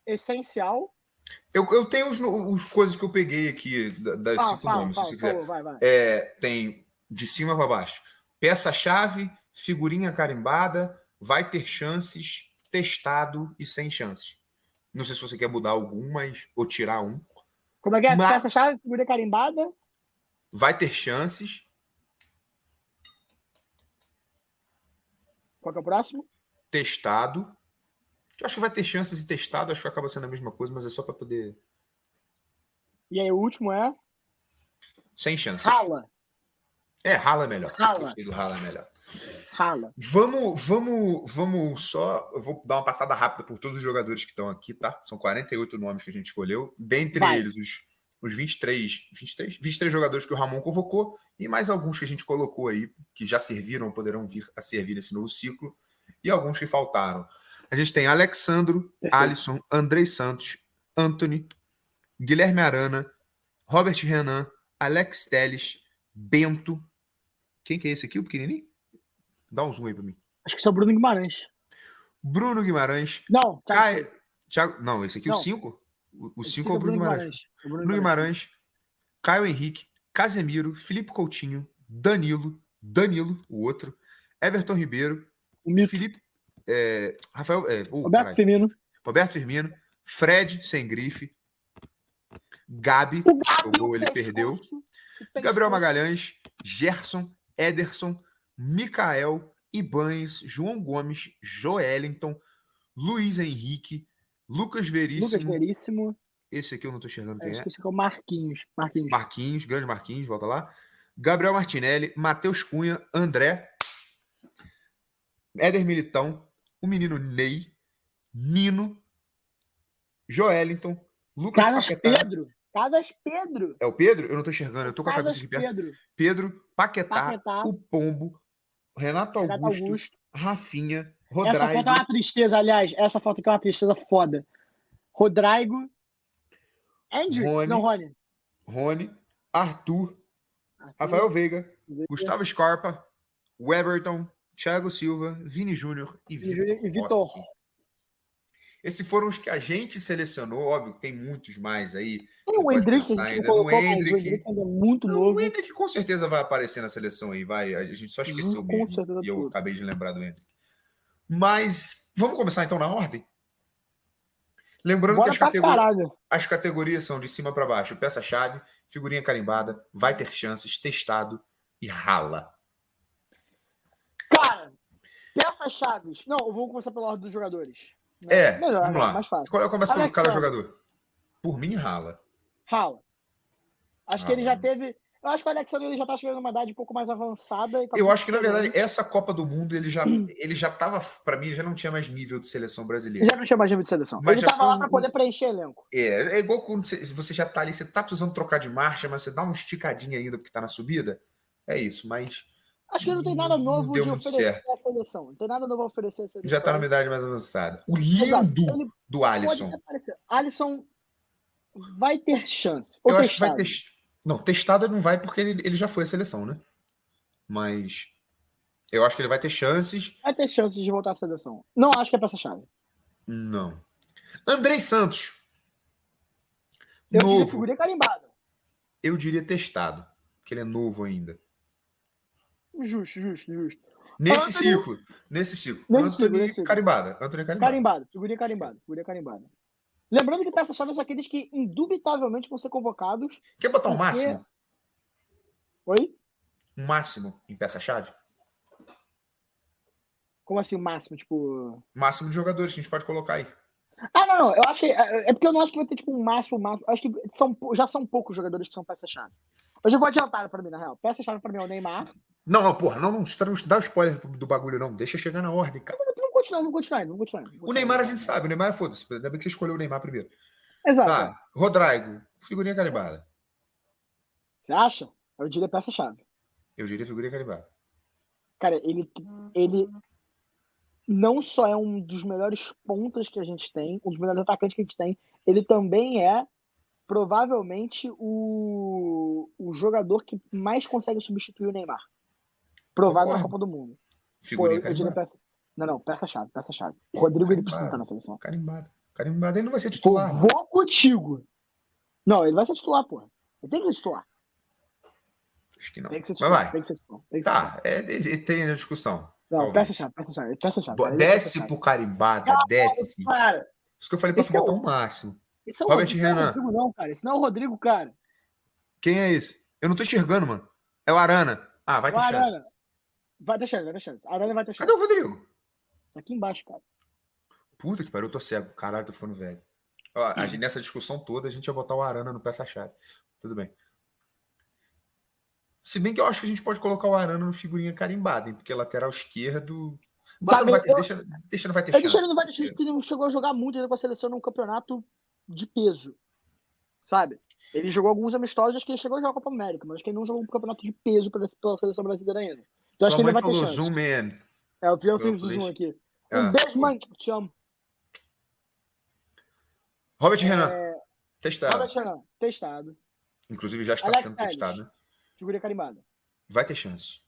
essencial. Eu, eu tenho os, os coisas que eu peguei aqui da- das Fala, cinco fala, nomes, fala, se você quiser. favor, vai, vai. É, tem de cima para baixo. Peça-chave, figurinha carimbada, vai ter chances, testado e sem chances. Não sei se você quer mudar algum, mas ou tirar um. Como é que é? Mas- Peça chave, figurinha carimbada. Vai ter chances, Qual é o próximo? testado. Eu acho que vai ter chances e testado, acho que acaba sendo a mesma coisa, mas é só para poder. E aí o último é Sem chances. rala. É, rala é melhor. Rala. Gostei do rala é melhor. Rala. Vamos, vamos, vamos só. Eu vou dar uma passada rápida por todos os jogadores que estão aqui, tá? São 48 nomes que a gente escolheu. Dentre Vai. eles, os, os 23, 23, 23 jogadores que o Ramon convocou e mais alguns que a gente colocou aí, que já serviram, poderão vir a servir nesse novo ciclo, e alguns que faltaram. A gente tem Alexandro. Alisson, Andrei Santos, Anthony, Guilherme Arana, Robert Renan, Alex Teles, Bento. Quem que é esse aqui, o pequenininho? Dá um zoom aí pra mim. Acho que é o Bruno Guimarães. Bruno Guimarães, Não, Thiago Caio. Thiago, não, esse aqui é o Não. 5? O Esse 5 é o Bruno Guimarães. O Bruno Guimarães, Caio Henrique, Casemiro, Felipe Coutinho, Danilo, Danilo, o outro, Everton Ribeiro, O. Felipe. É, Rafael. É, oh, Roberto caralho. Firmino. Roberto Firmino, Fred sem grife, Gabi, O Gabi, ele perdeu. Gabriel Magalhães, Gerson, Ederson, Mikael, Ibanes, João Gomes, Joelinton, Luiz Henrique, Lucas Lucas Veríssimo. Veríssimo. Esse aqui eu não tô enxergando quem é. que esse aqui é o Marquinhos. Marquinhos. Marquinhos, grande Marquinhos, volta lá. Gabriel Martinelli, Matheus Cunha, André, Éder Militão, o menino Ney, Nino, Joelinton, Lucas Casas Paquetá. Pedro. Casas Pedro. É o Pedro? Eu não tô enxergando, eu tô com a Casas cabeça aqui perto. Pedro. Pedro, Paquetá, Paquetá. o Pombo, Renato Renato Augusto, Augusto. Rafinha, Essa foto Rodrigo, é uma tristeza, aliás. Essa foto aqui é uma tristeza foda. Rodrigo. Andrew. Rony. Não, Rony. Rony, Arthur, Rafael Veiga, Gustavo Scarpa, Weberton, Thiago Silva, Vini Júnior e Vitor, e. Esses foram os que a gente selecionou, óbvio que tem muitos mais aí. Tem o Hendrick, ainda mas o Hendrick. Ainda é muito Não, novo. o Hendrick com certeza vai aparecer na seleção aí, vai. A gente só esqueceu Com mesmo. E eu tudo. acabei de lembrar do Hendrick. Mas vamos começar então na ordem? Lembrando Bora que as, categori- caralho. as categorias são de cima para baixo: peça-chave, figurinha carimbada, vai ter chances, testado e rala. Cara, peças chaves. Não, eu vou começar pela ordem dos jogadores. É, Melhor, vamos né? lá. Mais fácil. Qual é começa por Alexandre. cada jogador? Por mim, rala. Rala. Acho que ele já teve. Eu acho que o Alexandre ele já tá chegando numa idade um pouco mais avançada. e tá Eu acho que, na verdade, essa Copa do Mundo, ele já, ele já tava, para mim, ele já não tinha mais nível de seleção brasileira. Ele já não tinha mais nível de seleção. Mas ele já tava foi lá um- pra poder preencher elenco. É, é igual quando você, você já tá ali, você tá precisando trocar de marcha, mas você dá uma esticadinha ainda porque tá na subida. É isso, mas Acho que ele não tem nada novo de oferecer certo. à seleção. Não tem nada novo a oferecer à seleção. já tá numa idade mais avançada. O lindo Ele do Alisson. Alisson vai ter chance. Eu acho que vai ter. Não, testado não vai porque ele, ele já foi a seleção, né? Mas eu acho que ele vai ter chances. Vai ter chance de voltar à seleção. Não acho que é peça-chave. Não. Andrei Santos. Eu Novo. figurinha carimbada. Eu diria testado. porque ele é novo ainda. Justo, justo, justo. Nesse Anthony- ciclo, nesse ciclo. Nesse Anthony ciclo, nesse carimbada. Anthony carimbada. Carimbado, figurinha carimbada, figurinha carimbada. Lembrando que peça-chave são aqueles que indubitavelmente vão ser convocados. Quer botar um Porque- máximo? Oi? Um máximo em peça-chave? Como assim o máximo? Tipo. Máximo de jogadores que a gente pode colocar aí. Ah, não, não. Eu acho que. É é porque eu não acho que vai ter, tipo, um máximo, um máximo. Eu acho que são, já são poucos jogadores que são peça-chave. Eu já vou adiantar pra mim, na real. Peça-chave pra mim é o Neymar. Não, não, porra, não, não, não dá o spoiler do bagulho, não. Deixa chegar na ordem, cara. Vamos continuar, vamos continuar, vamos continuar. vamos O. Neymar a gente sabe, o Neymar é foda-se. Ainda bem que você escolheu o Neymar primeiro. Exato. Tá, Rodrigo, figurinha carimbada. Você acha? Eu diria peça-chave. Eu diria figurinha carimbada. Cara, ele, ele não só é um dos melhores pontas que a gente tem, um dos melhores atacantes que a gente tem, ele também é provavelmente o, o jogador que mais consegue substituir o Neymar. Na Concordo. Copa do Mundo. Pô, Figurinha eu, eu carimbada. peça. Não, não, peça-chave, peça-chave. O Rodrigo ele precisa estar Carimbado. na seleção. Carimbada. Carimbada. Ele não vai ser Pô, titular. vou contigo. Não, ele vai ser titular, porra. Ele tem que ser titular. Acho que não. Tem que ser titular. vai. Tem que ser titular. Que ser titular. Tá, é, tem a discussão. Não, peça-chave, peça-chave, peça-chave. Desce peça-chave. pro carimbada, desce. Cara, Isso que eu falei pra tu Esse é botar o- um máximo. Esse é o Robert Rodrigo, não é o Renan. Rodrigo, não, cara. Esse não é o Rodrigo, cara. Quem é esse? Eu não tô enxergando, mano. É o Arana. Ah, vai ter o chance. Vai ter chance, vai ter chance. Vai ter chance. Cadê o Rodrigo? Tá aqui embaixo, cara. Puta que pariu, eu tô cego. Caralho, tô ficando velho. Ó, a gente- nessa discussão toda, a gente ia botar o Arana no peça-chave. Tudo bem. Se bem que eu acho que a gente pode colocar o Arana no figurinha carimbada, hein? Porque lateral esquerdo. Bota, não vai ter, eu- deixa, deixa, não vai ter chance. ele não vai ter chance porque ele não chegou a jogar muito ainda com a seleção num campeonato de peso. Sabe? Ele jogou alguns amistosos, acho que ele chegou a jogar a Copa América, mas acho que ele não jogou um campeonato de peso pela, pela seleção brasileira ainda. Então acho que ele vai ter falou chance. zoom man. É, eu Pelo fiz o zoom aqui. Ah, Um beijo, mãe. Te amo. Robert Renan, É, testado. Robert Renan, testado. Inclusive já está Alex sendo Telles. testado. né? Figurinha carimbada. Vai ter chance.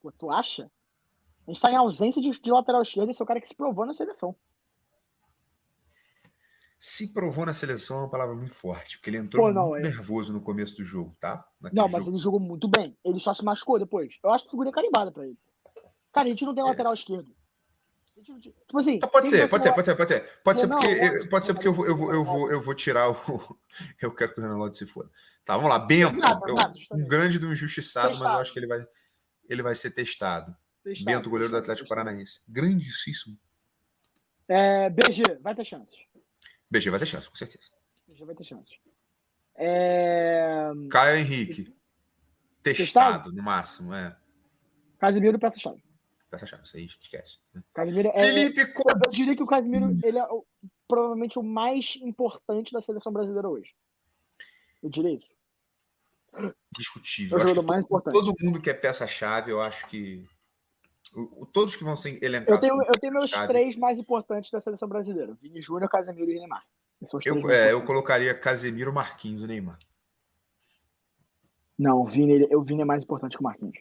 Pô, tu acha? A gente tá em ausência de, de lateral esquerdo, esse é o cara que se provou na seleção. Se provou na seleção é uma palavra muito forte, porque ele entrou Pô, não, muito é. nervoso no começo do jogo, tá? Naquele Não, mas jogo. ele jogou muito bem. Ele só se machucou depois. Eu acho que figurinha carimbada pra ele. Cara, a gente não tem lateral esquerdo. Tipo assim. Tá, pode ser, pode ser pode ser, pode ser. Pode ser Não, porque, não, eu- pode ser porque eu vou, eu vou, eu vou, eu vou tirar o. [laughs] Eu quero que o Renan Lodge se foda. Tá, vamos lá. Bento, eu- um grande do injustiçado, mas eu Testado. acho que ele vai, ele vai ser testado. Testado, Bento, goleiro do testado, Atlético testado. Paranaense. Grandíssimo. É, BG, vai ter chance. BG vai ter chance, com certeza. BG vai ter chance. É... Caio Henrique. Testado, no máximo, é. Casimiro peça chave. Essa chance, isso aí esquece. Casimiro é. Felipe Co... Eu diria que o Casimiro ele é o- provavelmente o mais importante da seleção brasileira hoje. Eu diria isso. Discutível. É o jogador mais importante. todo mundo que é peça-chave, eu acho que. Todos que vão ser elencados. Eu tenho, eu tenho meus três mais importantes da seleção brasileira: Vini Júnior, Casemiro e Neymar. Eu, é, eu colocaria Casemiro, Marquinhos e Neymar. Não, o Vini, o Vini é mais importante que o Marquinhos.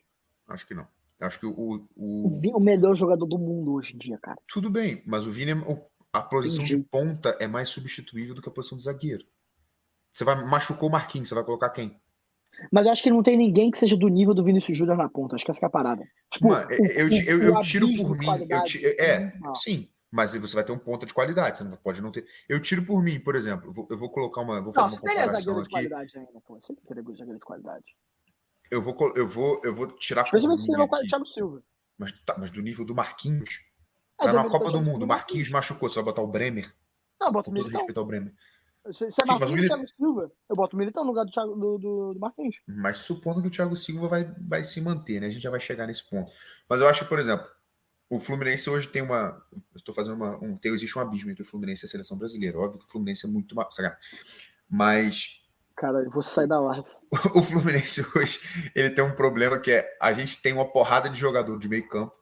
Acho que não. Acho que o, O o- Vini é o melhor jogador do mundo hoje em dia, cara. Tudo bem, mas o Vini, é- a posição de Entendi. ponta é mais substituível do que a posição de zagueiro. Você vai machucou o Marquinhos, você vai colocar quem? Mas eu acho que não tem ninguém que seja do nível do Vinícius Júnior na ponta. Acho que essa que é a parada. Tipo, Mano, o- eu, eu, o- eu o tiro por mim. Eu é, muito maior. sim, mas você vai ter um ponta de qualidade, você não pode não ter. Eu tiro por mim, por exemplo. Eu vou, eu vou colocar uma. Vou fazer uma teria comparação aqui. qualidade ainda, pô. Sempre teria zagueiro de qualidade. Eu vou, eu vou, eu vou tirar por mim é aqui. Thiago Silva. Mas, tá, mas do nível do Marquinhos. É, Tá na do Copa do do Mundo. O Marquinhos machucou. Você vai botar o Bremer? Não, eu boto Com todo respeito ao Bremer. Se, se é Sim, Marquinhos Thiago Silva, eu boto o Militão no lugar do, Thiago, do, do, do Marquinhos. Mas supondo que o Thiago Silva vai, vai se manter, né? A gente já vai chegar nesse ponto. Mas eu acho que, por exemplo, o Fluminense hoje tem uma. Eu estou fazendo uma. Um, tem, existe um abismo entre o Fluminense e a seleção brasileira. Óbvio que o Fluminense é muito mais. sacanagem. Mas Cara, eu vou sair da live. [laughs] o Fluminense hoje ele tem um problema que é a gente tem uma porrada de jogador de meio campo,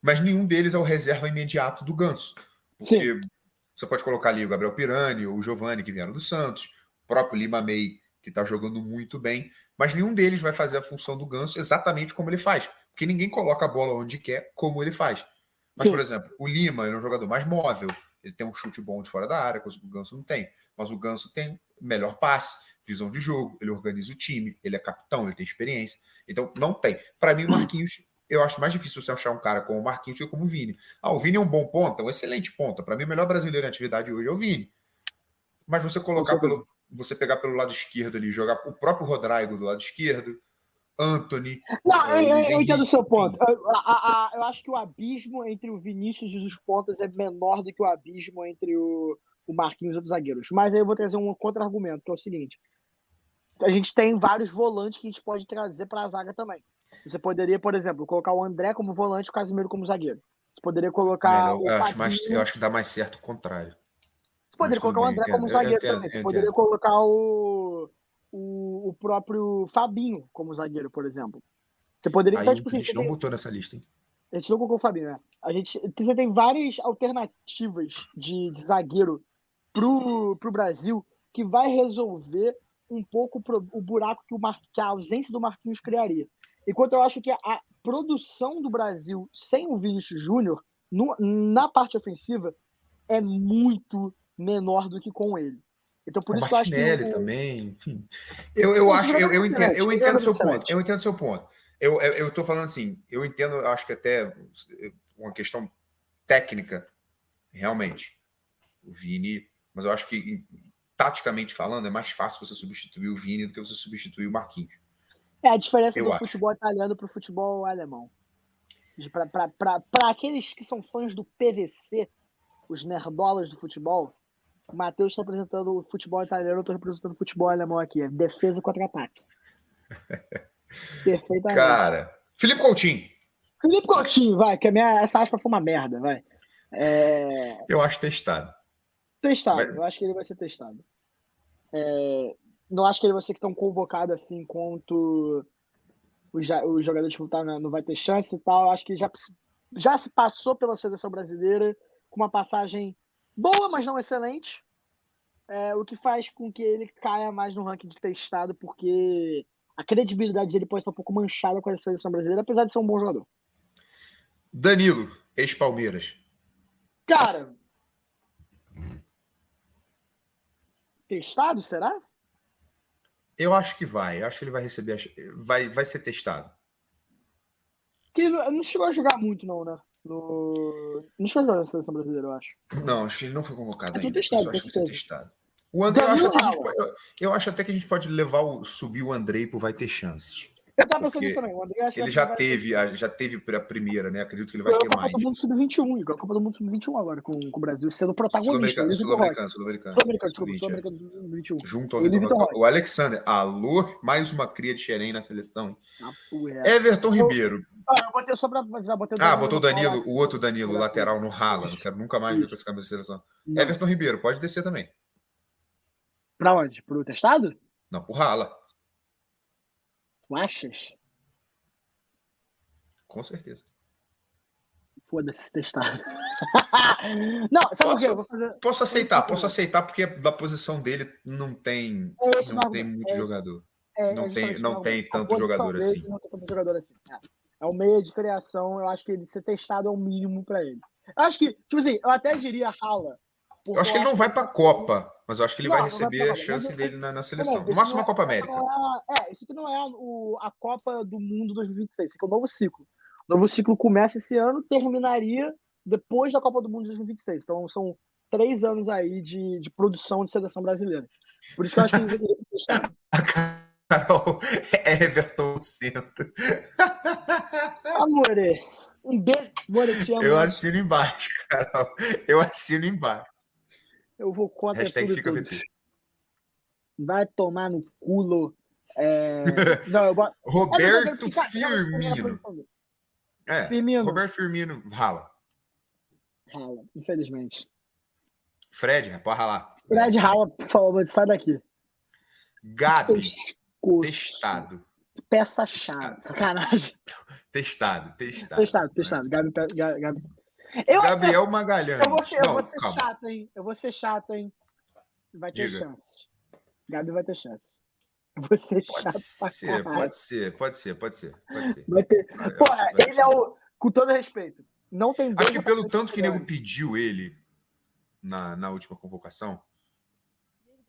mas nenhum deles é o reserva imediato do Ganso. Porque você pode colocar ali o Gabriel Pirani, ou o Giovani, que vieram do Santos, o próprio Lima May, que está jogando muito bem, mas nenhum deles vai fazer a função do Ganso exatamente como ele faz. Porque ninguém coloca a bola onde quer, como ele faz. Mas, Sim. por exemplo, o Lima ele é um jogador mais móvel, ele tem um chute bom de fora da área, coisa que o Ganso não tem. Mas o Ganso tem melhor passe, visão de jogo, ele organiza o time, ele é capitão, ele tem experiência. Então, não tem. Para mim, o [clears throat] Marquinhos, eu acho mais difícil você achar um cara como o Marquinhos que como o Vini. Ah, o Vini é um bom ponta, um excelente ponta. Para mim, o melhor brasileiro em atividade hoje é o Vini. Mas você colocar pelo. Você pegar pelo lado esquerdo ali, jogar o próprio Rodrigo do lado esquerdo, Anthony. Não, é, eu, eu entendo o seu ponto. Eu, a- a- eu acho que o abismo entre o Vinícius e os pontas é menor do que o abismo entre o, o Marquinhos e os zagueiros. Mas aí eu vou trazer um contra-argumento, que é o seguinte. A gente tem vários volantes que a gente pode trazer para a zaga também. Você poderia, por exemplo, colocar o André como volante e o Casimiro como zagueiro. Você poderia colocar Melhor- eu, acho mais, eu acho que dá mais certo o contrário. Você poderia colocar o André entendo. como Eu zagueiro entendo, também. Você poderia colocar o, o, o próprio Fabinho como zagueiro, por exemplo. Você poderia. Aí então, a tipo assim, gente não tem- botou nessa lista, hein? a gente não colocou o Fabinho, né? A gente você tem várias alternativas de, de zagueiro pro, pro Brasil que vai resolver um pouco o buraco que, o Mar, que a ausência do Marquinhos criaria. Enquanto eu acho que a produção do Brasil sem o Vinícius Júnior na parte ofensiva é muito menor do que com ele. Então por o isso que eu acho que Martinelli também, enfim. Eu, eu acho, eu, eu jogador entendo, eu entendo seu jogador ponto. Eu entendo seu ponto. Eu, eu, eu falando assim, eu entendo, eu acho que até uma questão técnica, realmente. O Vini, mas eu acho que taticamente falando, é mais fácil você substituir o Vini do que você substituir o Marquinhos. É a diferença Eu do acho. futebol italiano pro futebol alemão. Para aqueles que são fãs do PVC, os nerdolas do futebol, o Matheus está apresentando o futebol italiano, eu estou representando o futebol alemão aqui. Defesa e contra-ataque. [laughs] Perfeitamente. Cara, Felipe Coutinho, Felipe Coutinho, vai, que a minha, essa aspa foi uma merda, vai. É, eu acho testado. Testado, eu acho que ele vai ser testado. É, não acho que ele vai ser tão convocado assim quanto os, jogadores que tá, não vai ter chance e tal. Acho que já, já se passou pela seleção brasileira com uma passagem boa, mas não excelente. É, o que faz com que ele caia mais no ranking de testado, porque a credibilidade dele pode estar um pouco manchada com a seleção brasileira, apesar de ser um bom jogador. Danilo, ex-Palmeiras. Cara. Testado, será? Eu acho que vai. Eu acho que ele vai receber. Vai, vai ser testado. Que não não chegou a jogar muito, não, né? No... Não chegou a jogar na seleção brasileira, eu acho. Não, acho que ele não foi convocado ainda. Testado, acho que vai ser certeza. testado. O André, eu acho, Danilo até que a gente, Rala. pode- eu, eu acho até que a gente pode levar o, subir o Andrei pro vai ter chances. Eu tava pensando nisso também. O André Ele já teve, a- já teve a primeira, né? Acredito que ele vai ter Copa mais. do Mundo Sub-21, igual a Copa do Mundo Sub-21 agora, com, com o Brasil sendo protagonista. Sul-Americano. Sul-Americano, Sul-Americano. Sul-Americano, desculpa, Sub-20, Sul-Americano Sub-21. é. Junto ao Vitor. O Alexander, alô, mais uma cria de Xerém na seleção. Everton Ribeiro. Ah, eu botei só pra avisar, botei Ah, botou o Danilo, o outro Danilo, lateral no rala. Não quero nunca mais ver com esse camisa de seleção. Everton Ribeiro, pode descer também. Pra onde? Pro testado? Não, pro rala. Tu achas? Com certeza. Foda-se, testado. [laughs] não, sabe o Posso- que? Eu vou fazer. Posso aceitar, posso aceitar, porque da posição dele não tem, É o não tem muito é jogador. É, Não tem- não o tem tanto jogador assim. Não tem tanto jogador assim. É. É o meio de criação, eu acho que ele ser testado é o mínimo pra ele. Eu acho que, tipo assim, eu até diria Rala. Eu acho que ele não vai pra Copa, mas eu acho que ele Não, vai não vai receber a chance mas- dele na, na seleção. No máximo a Copa é- América. é- É, isso aqui não é o, a Copa do Mundo 2026, isso aqui é o novo ciclo. O novo ciclo começa esse ano, terminaria depois da Copa do Mundo 2026. Então são três anos aí de, de produção de seleção brasileira. Por isso que eu acho que. [laughs] Carol, Everton Centro. Amore, um beijo. Amore, eu te amo. Eu assino embaixo, Carol. Eu assino embaixo. Eu vou contra Hashtag tudo fica. VP. Vai tomar no culo. É... [laughs] Não, eu boto... Roberto É, Firmino. É, Firmino. Roberto Firmino, rala. Rala, infelizmente. Fred, pode ralar. Fred Rala, por favor, sai daqui. Gabi, Pescoço. testado. Peça chave. Sacanagem. Testado, testado. Testado, testado. Gabi, Pe- Ga- Gabi. Eu, Gabriel Magalhães. eu, vou eu Não, vou ser calma. chato, hein? Eu vou ser chato, hein? Vai ter Diga. chances. Gabi vai ter chance. Eu vou ser Pode ser, pode ser, pode ser, pode ser, pode ser. Vai ter. Pô, ele é o. Com todo respeito. Não tem Acho que pelo tanto que o nego pediu ele na, na última convocação,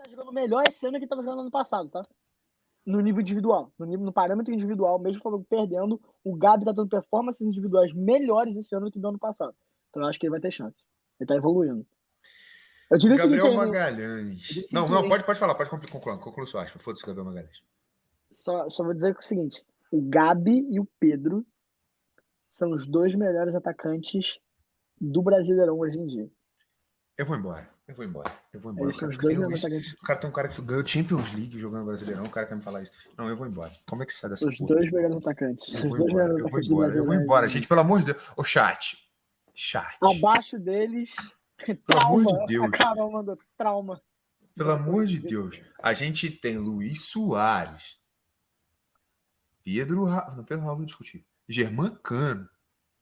tá jogando melhor esse ano que tava jogando ano passado, tá? No nível individual. No, nível, no parâmetro individual, mesmo o Flamengo perdendo, o Gabi tá dando performances individuais melhores esse ano do que do ano passado. Então eu acho que ele vai ter chance. Ele tá evoluindo. Eu diria Gabriel seguinte, Magalhães. Não, não, pode, pode falar, pode concluir, concluir, sua aspa. Foda-se, Gabriel Magalhães. só, só vou dizer o seguinte: o Gabi e o Pedro são os dois melhores atacantes do Brasileirão hoje em dia. Eu vou embora. Eu vou embora. Eu vou embora. O cara, um- atacantes. o cara tem um cara que ganhou Champions League jogando Brasileirão. O cara quer me falar isso. Não, eu vou embora. Como é que sai dessa Os porra? dois melhores atacantes. Eu Os vou dois embora, eu vou embora, eu vou embora. Gente, pelo amor de Deus. Ô, chat. Chat. Abaixo deles, Pelo amor trauma. de Deus. A Carol mandou trauma. Pelo amor de Deus. A gente tem Luiz Soares. Pedro. Ra... Não, Pedro Raul eu discutir. Germán Cano.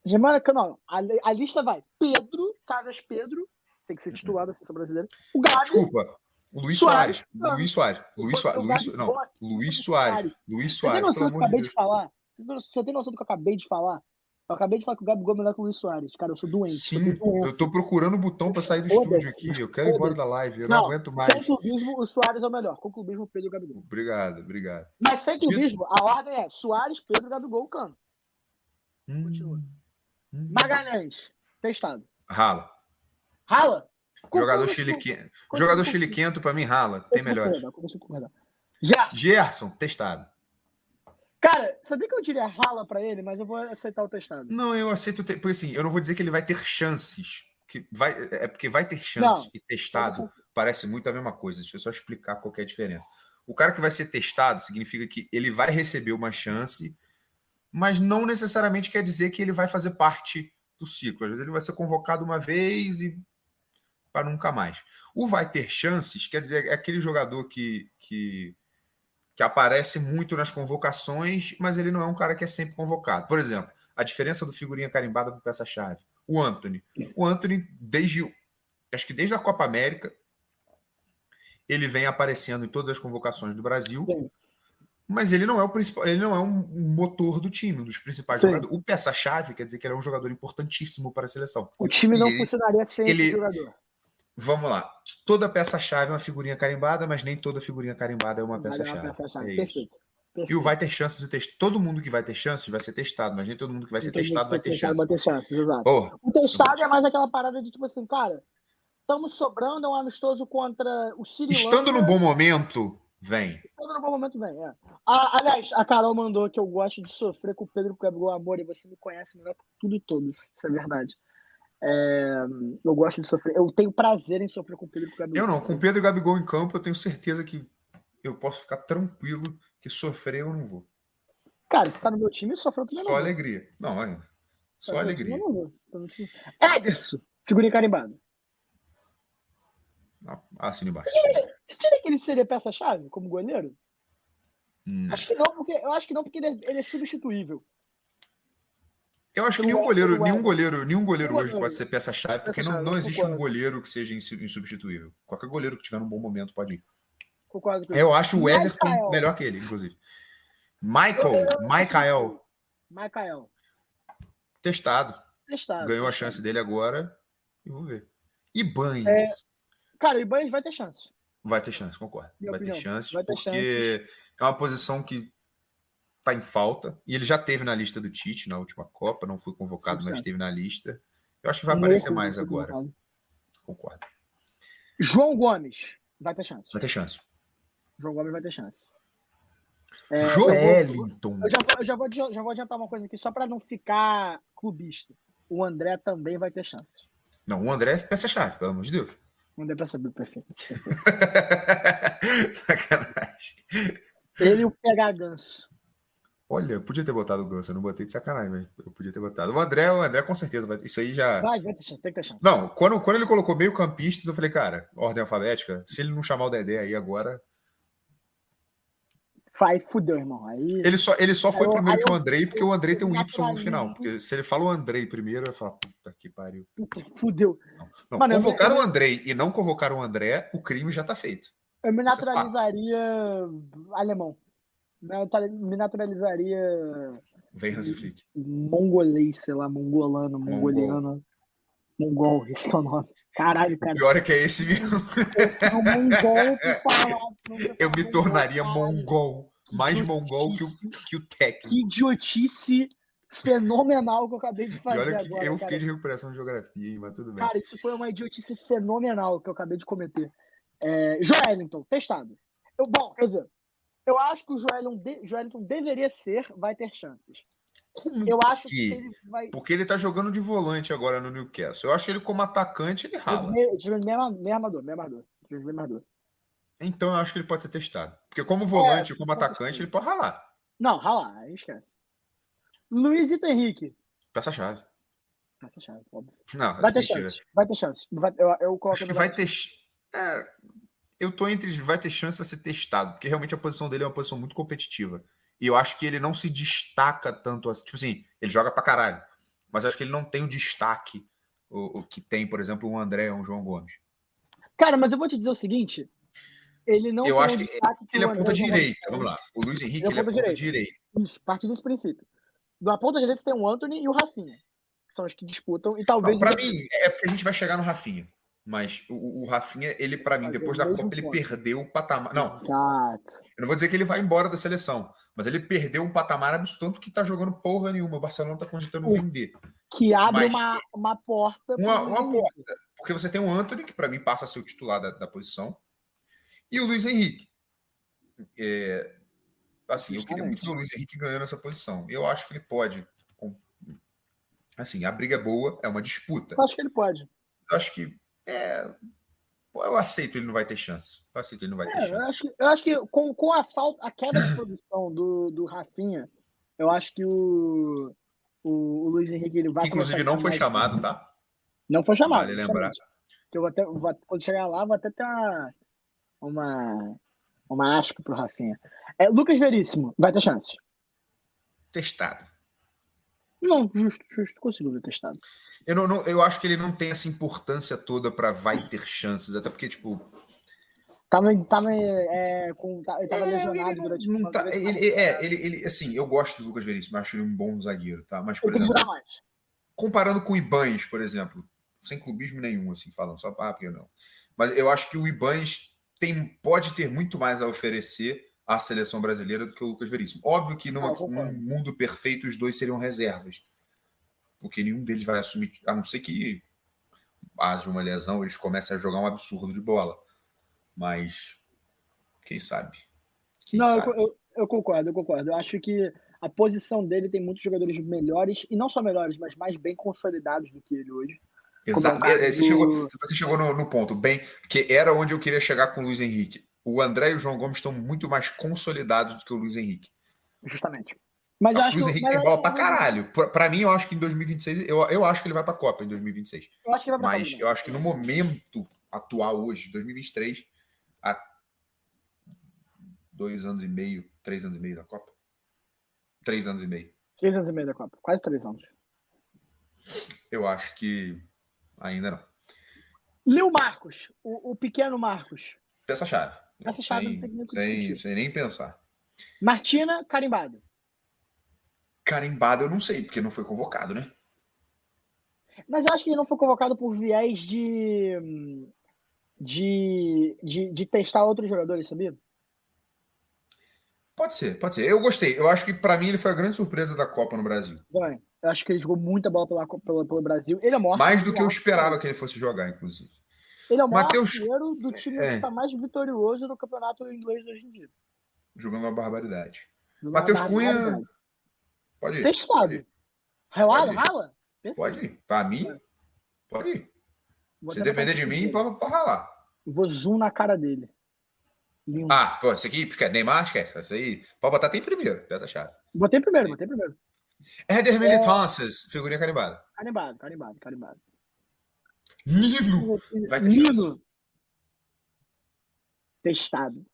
Germana, não, a, a lista vai. Pedro, Carlos Pedro, tem que ser titular da seleção brasileira. O Gabi. Desculpa. Luiz Soares. Soares. Luiz Soares. Luiz Soares. Luiz... Não. gosta Luiz Soares. Soares. Luiz Você tem Soares, noção pelo do que eu amor de acabei Deus. de falar? Você tem noção do que eu acabei de falar? Eu acabei de falar que o Gabigol é melhor que o Luiz Soares. Cara, eu sou doente. Sim, eu eu tô procurando o botão pra sair do estúdio aqui. Eu quero ir embora da live. Eu não, Não, aguento mais. Sem clubismo, o Soares é o melhor. Com clubismo, Pedro e Gabigol. Obrigado, obrigado. Mas sem clubismo, a ordem é Soares, Pedro, Gabigol, Cano. Hum, Continua. hum. Magalhães, testado. Rala. Rala. Jogador chiliquento. com- Jogador chiliquento pra mim rala. Tem melhores. Gerson, testado. Cara, sabia que eu diria rala pra ele, mas eu vou aceitar o testado. Não, eu aceito. Ter, porque assim, eu não vou dizer que ele vai ter chances. Que vai, é porque vai ter chances Não. e testado parece muito a mesma coisa. Deixa eu só explicar qual é a diferença. O cara que vai ser testado significa que ele vai receber uma chance, mas não necessariamente quer dizer que ele vai fazer parte do ciclo. Às vezes ele vai ser convocado uma vez e para nunca mais. O vai ter chances quer dizer é aquele jogador que, que, que aparece muito nas convocações, mas ele não é um cara que é sempre convocado. Por exemplo, a diferença do figurinha carimbada para peça-chave. O Anthony. O Anthony, desde acho que desde a Copa América, ele vem aparecendo em todas as convocações do Brasil, Sim. mas ele não é o principal, ele não é um motor do time, um dos principais Sim. jogadores. O peça-chave quer dizer que ele é um jogador importantíssimo para a seleção. O time não ele- funcionaria sem ele- esse jogador. Vamos lá. Toda peça-chave é uma figurinha carimbada, mas nem toda figurinha carimbada é uma peça-chave. peça-chave. É isso. Perfeito. E o Perfeito. vai ter chances de teste. Todo mundo que vai ter chances vai ser testado, mas nem todo mundo que vai ser Entendi, testado vai ter testado chances. Vai ter chances, exato. Porra, O testado é mais aquela parada de tipo assim, cara, estamos sobrando, é um amistoso contra o Sri estando no bom momento, vem. Estando no bom momento, vem. É. Ah, aliás, a Carol mandou que eu gosto de sofrer com o Pedro porque é amor e você me conhece melhor que tudo e todos. Isso é verdade. É, eu gosto de sofrer. Eu tenho prazer em sofrer com o Pedro porque é Eu não, com Pedro e Gabigol em campo, eu tenho certeza que eu posso ficar tranquilo que sofrer eu não vou. Cara, você tá no meu time, sofreu também. Só não vou. alegria. Não, é. Tá Só time, alegria. não vou. Tá. Ederson, figurinha carimbada. Ah, Assina embaixo. Você diria que ele seria peça-chave como goleiro? Hum. Acho que não, porque eu acho que não, porque ele é, ele é substituível. Eu acho que nenhum goleiro, nenhum goleiro, nenhum goleiro hoje pode ser peça-chave, porque não, não existe um goleiro que seja insu- insubstituível. Qualquer goleiro que tiver num bom momento pode ir. Eu acho o Everton melhor que ele, inclusive. Michael, Michael, Michael. testado. Testado. Ganhou a chance dele agora. E vamos ver. Ibanez. É, Cara, Ibanez vai ter chance. Vai ter chance, concordo. Vai ter chance, vai ter porque é uma posição que tá em falta. E ele já teve na lista do Tite na última Copa, não foi convocado, mas 100%. esteve na lista. Eu acho que vai aparecer mais agora. Concordo. João Gomes vai ter chance. Vai ter chance. João Gomes vai ter chance. É, Joelinton. Eu já, vou- eu já vou, já vou adiantar uma coisa aqui, só para não ficar clubista. O André também vai ter chance. Não, o André é peça-chave, pelo amor de Deus. O André pra saber perfeito. [laughs] sacanagem. Ele e o PH Ganso. Olha, eu podia ter botado o Ganso, eu não botei de sacanagem, mas eu podia ter botado. O André, o André com certeza vai. Isso aí já. Vai, vai ter chance, tem que ter chance. Não, quando, quando ele colocou meio campistas, eu falei, cara, ordem alfabética, se ele não chamar o Dedé aí agora. Vai, fudeu, irmão. Aí. Ele só, ele só foi eu- primeiro que o Andrei, porque o Andrei tem um Y no final. Porque se ele fala o Andrei primeiro, eu falo, puta que pariu. Puta, fudeu. Não, Mano, eu- convocar o Andrei e não convocar o André, o crime já tá feito. Eu me é naturalizaria alemão. Me naturalizaria Vem Hansi Flick. mongolês, sei lá, mongolano, Mongol. mongoliano. Mongol, [laughs] esse é o nome. Caralho, O cara. pior é que é esse mesmo. [laughs] É um mongol por falar. [laughs] Eu me tornaria mongol. Mais Que mongol que o, que o técnico. Que idiotice fenomenal que eu acabei de E fazer olha que agora. eu cara. fiquei de recuperação de geografia, mas tudo bem. Cara, isso foi uma idiotice fenomenal que eu acabei de cometer. É, Joelinton, testado. Eu, bom, quer dizer, eu acho que o Joelinton, de, deveria ser, vai ter chances. Como Eu acho que que? ele vai. Porque ele tá jogando de volante agora no Newcastle. Eu acho que ele, como atacante, ele rala. Meio meio armador, meio armador. Meio armador. Então eu acho que ele pode ser testado. Porque como volante É, como atacante, ele pode ralar. Não, ralar, aí esquece. Luizito Henrique. Peça-chave. Essa chave, óbvio. Não, Vai ter mentira. chance. Vai ter chance. Vai- eu, eu coloco Acho que vai ter. é, eu tô entre vai ter chance de ser testado, porque realmente a posição dele é uma posição muito competitiva. E eu acho que ele não se destaca tanto assim. Tipo assim, ele joga pra caralho. Mas eu acho que ele não tem o destaque o, o que tem, por exemplo, um André ou um João Gomes. Cara, mas eu vou te dizer o seguinte. Ele não Eu tem acho o que Ele é ponta direita. Vamos lá. O Luiz Henrique Ele é ele é ponta direita. Isso, partir desse princípio. Da ponta direita você tem o Anthony e o Rafinha. Que são os que disputam. E talvez. pra mim, é porque a gente vai chegar no Rafinha. Mas o, o Rafinha, ele, pra mim, depois da Copa, ele ponto. perdeu o patamar. Não, Exato. Eu não vou dizer que ele vai embora da seleção, mas ele perdeu um patamar absurdo tanto que tá jogando porra nenhuma. O Barcelona tá cogitando O- vender. Que abre Mas- uma, uma porta. Uma, uma porta. Porque você tem o Anthony, que para mim passa a ser o titular da, da posição, e o Luiz Henrique. É, assim, eu queria muito o Luiz Henrique ganhando essa posição. Eu acho que ele pode. Assim, a briga é boa, é uma disputa. Eu acho que ele pode. Eu acho que. É, eu aceito, ele não vai ter chance. Eu aceito, ele não vai ter É, eu, chance. acho, que- eu acho que com, com a falta, a queda de produção do, do Rafinha, eu acho que o, o, o Luiz Henrique ele vai. Que, inclusive, não foi chamado, tá? Não foi chamado. Vale lembrar. Que eu vou até, vou- quando chegar lá, vou até ter uma, uma, uma aspa pro Rafinha. É, Lucas Veríssimo, vai ter chance. Testado. Não, justo, justo, consigo ver testado. Eu, não, não- eu acho que ele não tem essa importância toda para vai ter chances, até porque, tipo. Tava, tava, é, com, tá- ele tava é, lesionado ele durante não tá- ele, é, ele, ele, assim, eu gosto do Lucas Veríssimo, acho ele um bom zagueiro, tá? Mas, por que exemplo, comparando com o Ibanes, por exemplo, sem clubismo nenhum, assim, falando, só para porque não. Mas eu acho que o Ibanes tem, pode ter muito mais a oferecer à seleção brasileira do que o Lucas Veríssimo. Óbvio que numa, Ah, num mundo perfeito os dois seriam reservas. Porque nenhum deles vai assumir, a não ser que haja uma lesão, eles comecem a jogar um absurdo de bola. Mas quem sabe? Quem Não, sabe? eu, eu, eu concordo, eu concordo. Eu acho que a posição dele tem muitos jogadores melhores, e não só melhores, mas mais bem consolidados do que ele hoje. Exato. é o caso É, Você do- chegou, você chegou no, no ponto, bem, que era onde eu queria chegar com o Luiz Henrique. O André e o João Gomes estão muito mais consolidados do que o Luiz Henrique. Justamente. Mas Acho acho que o Luiz Henrique tem bola pra caralho. Pra, pra mim, eu acho que em 2026, eu, eu acho que ele vai pra Copa em 2026. Eu acho que vai pra Mas Copa eu acho que no momento atual hoje, 2023, há dois anos e meio, três anos e meio da Copa. Três anos e meio. Três anos e meio da Copa. Quase três anos. Eu acho que ainda não. Lil Marcos, o, o pequeno Marcos. Peça-chave. Peça-chave, Sem- não tem nem o que sem, discutir. sem nem pensar. Martina, carimbado. Carimbado eu não sei, porque não foi convocado, né? Mas eu acho que ele não foi convocado por viés de. de, de, de testar outros jogadores, sabia? Pode ser, pode ser. Eu gostei. Eu acho que pra mim ele foi a grande surpresa da Copa no Brasil. Também. Eu acho que ele jogou muita bola pela, pelo, pelo Brasil. Ele é o maior Mais do que eu esperava que ele fosse jogar, inclusive. Ele é o maior Mateus- artilheiro do time É. que está mais vitorioso no campeonato inglês hoje em dia. Jogando uma barbaridade. Matheus Cunha-. Pode ir. Testado. Rala, Pode ir. rala? Pode ir. Pra mim, pode ir. Vou Se depender de mim, pode, pode ralar. Vou zoom na cara dele. Lindo. Ah, pô, esse aqui. Neymar, esquece. Essa aí, pode botar até em primeiro, peça-chave. Botei primeiro, botei primeiro. Éder Militances, figurinha carimbada. Carimbado, carimbado, carimbado. Nino! Vai ter Nino. Testado.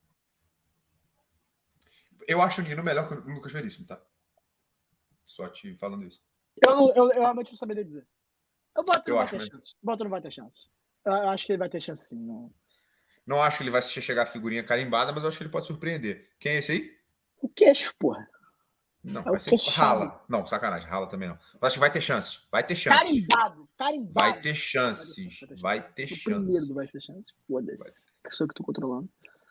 Eu acho o Nino melhor que o Lucas Veríssimo, tá? Só te falando isso. Eu, eu, eu realmente não saberia dizer. Eu boto Eu não vai ter chance. Boto não vai ter chance. Eu, eu acho que ele vai ter chance sim. Não. Não acho que ele vai chegar a figurinha carimbada, mas eu acho que ele pode surpreender. Quem é esse aí? O queixo, porra. Não, É vai o ser fechado. rala. Não, sacanagem, rala também não. Eu acho que vai ter chance. Vai ter chance. Carimbado, carimbado. Vai ter chances. Vai ter O primeiro vai ter chance. Foda-se. Que sou eu que tô controlando.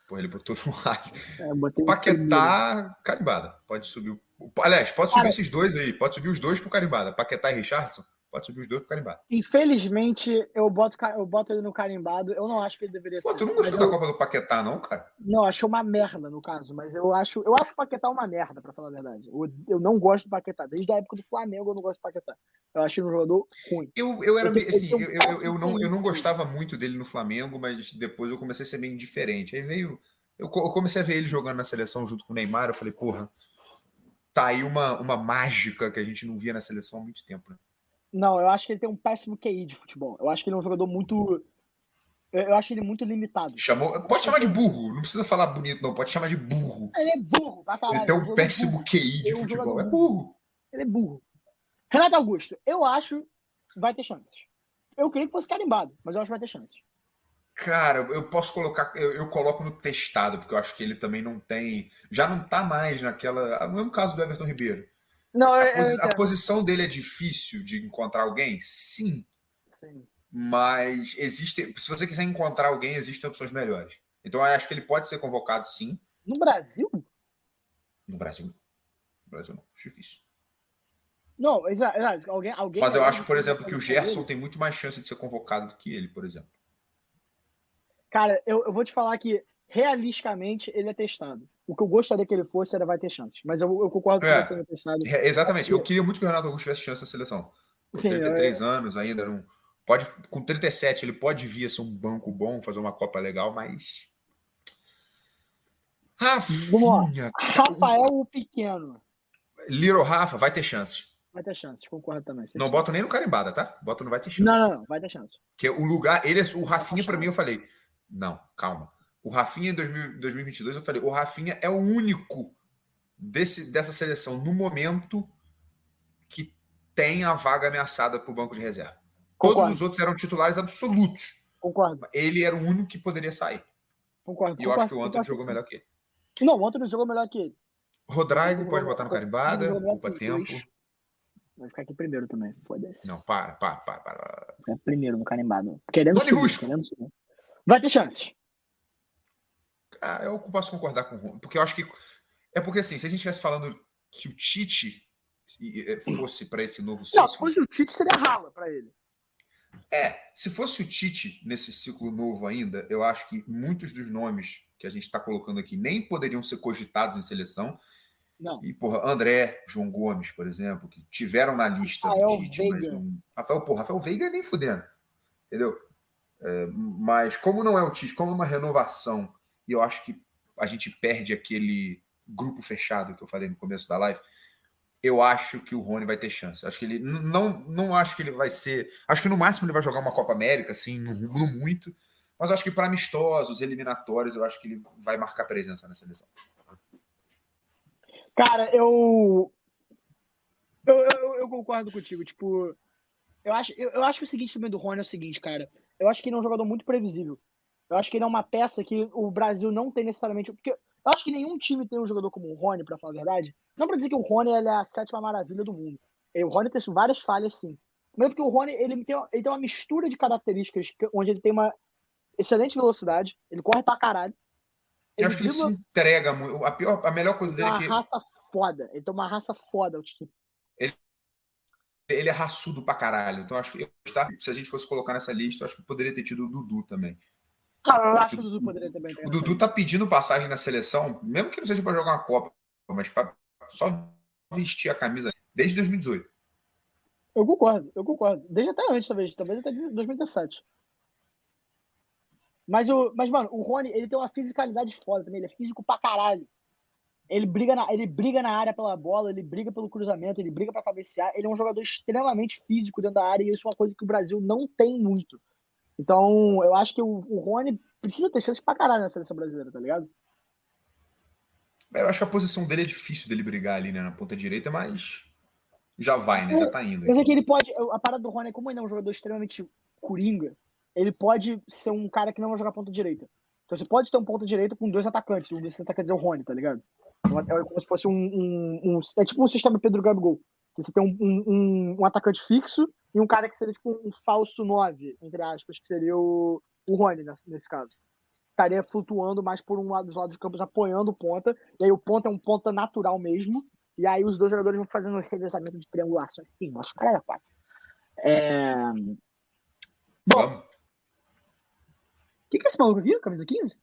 Pô, ele botou no ar. É, primeiro. Paquetá, carimbada. Pode subir. Aliás, pode subir Cara- esses dois aí. Pode subir os dois pro carimbada. Paquetá e Richardson. Pode subir os dois pro carimbada. Infelizmente, eu boto, eu boto ele no carimbado. Eu não acho que ele deveria Pô, ser. tu não gostou eu- da Copa do Paquetá, não, cara? Não, achei uma merda no caso, mas eu acho, eu acho o Paquetá uma merda, pra falar a verdade. Eu, eu não gosto do Paquetá. Desde a época do Flamengo eu não gosto do Paquetá. Eu achei um jogador ruim. Eu, eu era Eu Assim, eu eu, eu, eu, não, eu não gostava muito dele no Flamengo, mas depois eu comecei a ser meio indiferente. Aí veio. Eu, eu comecei a ver ele jogando na seleção junto com o Neymar. Eu falei, porra, tá aí uma, uma mágica que a gente não via na seleção há muito tempo, né? Não, eu acho que ele tem um péssimo QI de futebol. Eu acho que ele é um jogador muito. Eu, acho ele muito limitado. Chamou, pode chamar de burro, não precisa falar bonito, não, pode chamar de burro. Ele é burro, pra caralho. Ele tem é um jogador péssimo burro. QI de é um futebol. É burro. Ele é burro. Renato Augusto, eu acho que vai ter chances. Eu queria que fosse carimbado, mas eu acho que vai ter chances. Cara, eu posso colocar, eu, eu coloco no testado, porque eu acho que ele também não tem. Já não tá mais naquela. No mesmo caso do Everton Ribeiro. Não, A, posi- a posição dele é difícil de encontrar alguém? Sim. Sim. Mas existe. Se você quiser encontrar alguém, existem opções melhores. Então eu acho que ele pode ser convocado sim. No Brasil? No Brasil. No Brasil não. Acho difícil. Não, exato. Alguém, alguém Mas eu acho, por exemplo, que o Gerson tem muito mais chance de ser convocado do que ele, por exemplo. Cara, eu, eu vou te falar que realisticamente ele é testado. O que eu gostaria que ele fosse era vai ter chances. Mas eu, eu concordo É. com você ele é testado. É, exatamente. Eu queria muito que o Renato Augusto tivesse chance na seleção. Com Sim, 33 anos ainda, não. Pode, com 37, ele pode vir a ser um banco bom, fazer uma Copa legal, mas. Rafinha, Rafael o Pequeno. Little Rafa vai ter chance. Vai ter chances, concordo também. Não boto nem no carimbada, tá? Boto não vai ter chance. Não, não, não, vai ter chance. Que o lugar, ele, é- o Rafinha para mim eu falei, não, calma. O Rafinha em 2000 2022 eu falei, o Rafinha é o único desse, dessa seleção no momento que tem a vaga ameaçada para o banco de reserva. Todos Concordo, os outros eram titulares absolutos. concordo, Ele era o único que poderia sair. concordo. E eu acho concordo, que o concordo. jogou melhor que ele. Não, o Antony jogou melhor que ele. Rodrigo pode botar no carimbada, culpa os tempo. Vai ficar aqui primeiro também, foda-se. Não, para, para, para, para. Ficar primeiro no carimbado. Querendo subir, Rusco. querendo subir. Vai ter chances. Ah, eu posso concordar com o Rony, porque eu acho que. É porque assim, se a gente estivesse falando que o Tite eh, fosse para esse novo ciclo. Não, se fosse o Tite, seria rala pra ele. É, se fosse o Tite nesse ciclo novo ainda, eu acho que muitos dos nomes que a gente está colocando aqui nem poderiam ser cogitados em seleção. Não. E, porra, André, João Gomes, por exemplo, que tiveram na lista Rafael do Tite, mas Veiga. não. Rafael, porra, Rafael Veiga nem fudendo. Entendeu? É, mas como não é o Tite, como é uma renovação, e eu acho que a gente perde aquele grupo fechado que eu falei no começo da live, eu acho que o Rony vai ter chance. Acho que ele não, não acho que ele vai ser. Acho que no máximo ele vai jogar uma Copa América, assim, não, não muito. Mas acho que para amistosos, eliminatórios, eu acho que ele vai marcar presença na seleção. Cara, eu. Eu, eu, eu concordo contigo. Tipo, eu acho, eu, eu acho que o seguinte também do Rony é o seguinte, cara. Eu acho que ele é um jogador muito previsível. Eu acho que ele é uma peça que o Brasil não tem necessariamente. Porque eu acho que nenhum time tem um jogador como o Rony, pra falar a verdade. Não pra dizer que o Rony ele é a sétima maravilha do mundo. O Rony tem várias falhas, sim. Mesmo porque o Rony ele tem, ele tem uma mistura de características onde ele tem uma excelente velocidade, ele corre pra caralho. Eu Ele acho que ele se entrega muito. A, pior, a melhor coisa dele uma é que raça foda. Ele tem uma raça foda. Tipo, ele é raçudo pra caralho. Então acho que tá? se a gente fosse colocar nessa lista, eu acho que poderia ter tido o Dudu também. O Dudu poderia também O Dudu tá pedindo passagem na seleção, mesmo que não seja pra jogar uma Copa, mas pra só vestir a camisa desde 2018. Eu concordo, eu concordo. Desde até antes, talvez. Talvez até de 2017. Mas, o, mas, mano, o Rony, ele tem uma fisicalidade foda também. Ele é físico pra caralho. Ele briga, na, ele briga na área pela bola, ele briga pelo cruzamento, ele briga pra cabecear. Ele é um jogador extremamente físico dentro da área e isso é uma coisa que o Brasil não tem muito. Então, eu acho que o, o Rony precisa ter chance pra caralho na seleção brasileira, tá ligado? Eu acho que a posição dele é difícil dele brigar ali né, na ponta direita, mas já vai, né? Já tá indo. Mas é que ele pode. A parada do Rony é como ele é um jogador extremamente coringa, ele pode ser um cara que não vai jogar ponta direita. Então você pode ter um ponta direita com dois atacantes. Um desses atacantes é o Rony, tá ligado? É como se fosse um, um, um- É tipo um sistema Pedro Gabigol. Você tem um, um- um atacante fixo e um cara que seria tipo um falso 9, entre aspas, que seria o, o Rony nesse, nesse caso. Estaria flutuando mais por um lado dos lados do campo, apoiando o ponta. E aí o ponta é um ponta natural mesmo. E aí os dois jogadores vão fazendo revezamento de triangulação. Enfim, nossa, cara era quatro. É... Bom, o que, que é esse maluco aqui? Camisa 15?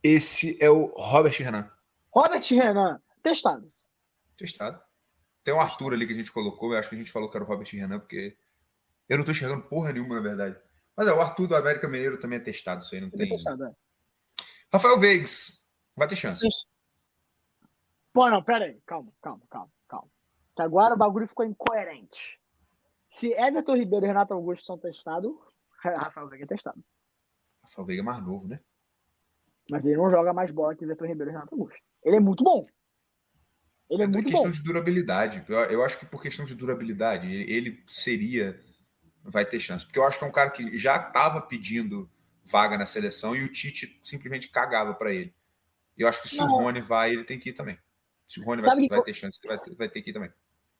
Esse é o Robert Renan. Robert Renan, testado. Testado. Tem o Arthur ali que a gente colocou. Eu acho que a gente falou que era o Robert Renan, porque eu não tô enxergando porra nenhuma, na verdade. Mas é, o Arthur do América Mineiro também é testado. Isso aí não é tem. testado, é. Rafael Veigs. Vai ter chance. Isso. Pô, não, pera aí. Calma, calma, calma, calma. Que agora o bagulho ficou incoerente. Se Everton Ribeiro e Renato Augusto são testados, [laughs] Rafael Veiga é testado. Rafael Veiga é mais novo, né? Mas ele não joga mais bola que Everton Ribeiro e Renato Augusto. Ele é muito bom. Ele é É muito questão bom. de durabilidade. Eu, acho que por questão de durabilidade, ele, seria. Vai ter chance. Porque eu acho que é um cara que já estava pedindo vaga na seleção e o Tite simplesmente cagava para ele. Eu acho que se o Não. Rony vai, ele tem que ir também. Se o Rony vai, que vai ter chance, ele vai, vai ter que ir também.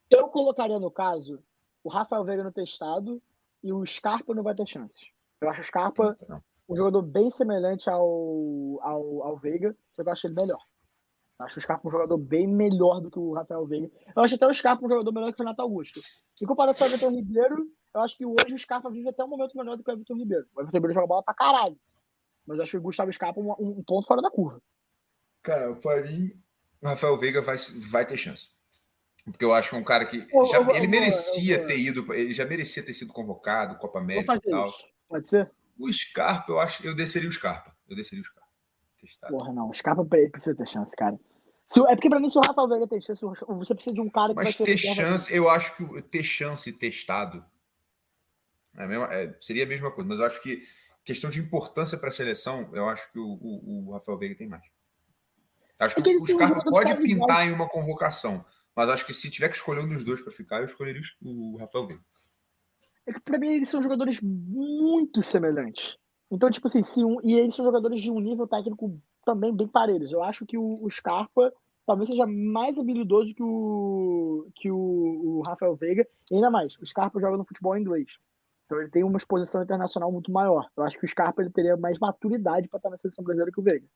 Eu colocaria no caso o Rafael Veiga no testado e o Scarpa não vai ter chances. Eu acho o Scarpa Não. um jogador bem semelhante ao, ao, ao Veiga, só que eu acho ele melhor. Acho o Scarpa um jogador bem melhor do que o Rafael Veiga. Eu acho até o Scarpa um jogador melhor que o Renato Augusto. Em comparação ao Everton Ribeiro, eu acho que hoje o Scarpa vive até um momento melhor do que o Everton Ribeiro. O Everton Ribeiro joga bola pra caralho. Mas eu acho que o Gustavo Scarpa um, um ponto fora da curva. Cara, para mim, o Rafael Veiga vai, vai ter chance. Porque eu acho que é um cara que já- eu ele eu vou- merecia eu ter ido, ele já merecia ter sido convocado, Copa América e tal. isso. Pode ser? O Scarpa, eu acho, eu desceria o Scarpa. Eu desceria o Scarpa. Testado. Porra, não. O Scarpa ele precisa ter chance, cara. Se é porque pra mim, se o Rafael Veiga tem chance, você precisa de um cara que Mas vai ter chance, eu acho que ter chance testado é a mesma- é, seria a mesma coisa, mas eu acho que questão de importância para a seleção, eu acho que o, o- o Rafael Veiga tem mais. Acho que É que ele o Scarpa pode pintar em uma convocação, mas acho que se tiver que escolher um dos dois para ficar, eu escolheria o o Rafael Veiga. É que pra mim eles são jogadores muito semelhantes. Então, tipo assim, se um, e eles são jogadores de um nível técnico também bem parelhos. Eu acho que o, o Scarpa talvez seja mais habilidoso que o, que o, o Rafael Veiga. E ainda mais, o Scarpa joga no futebol inglês. Então ele tem uma exposição internacional muito maior. Eu acho que o Scarpa ele teria mais maturidade para estar na seleção brasileira que o Veiga.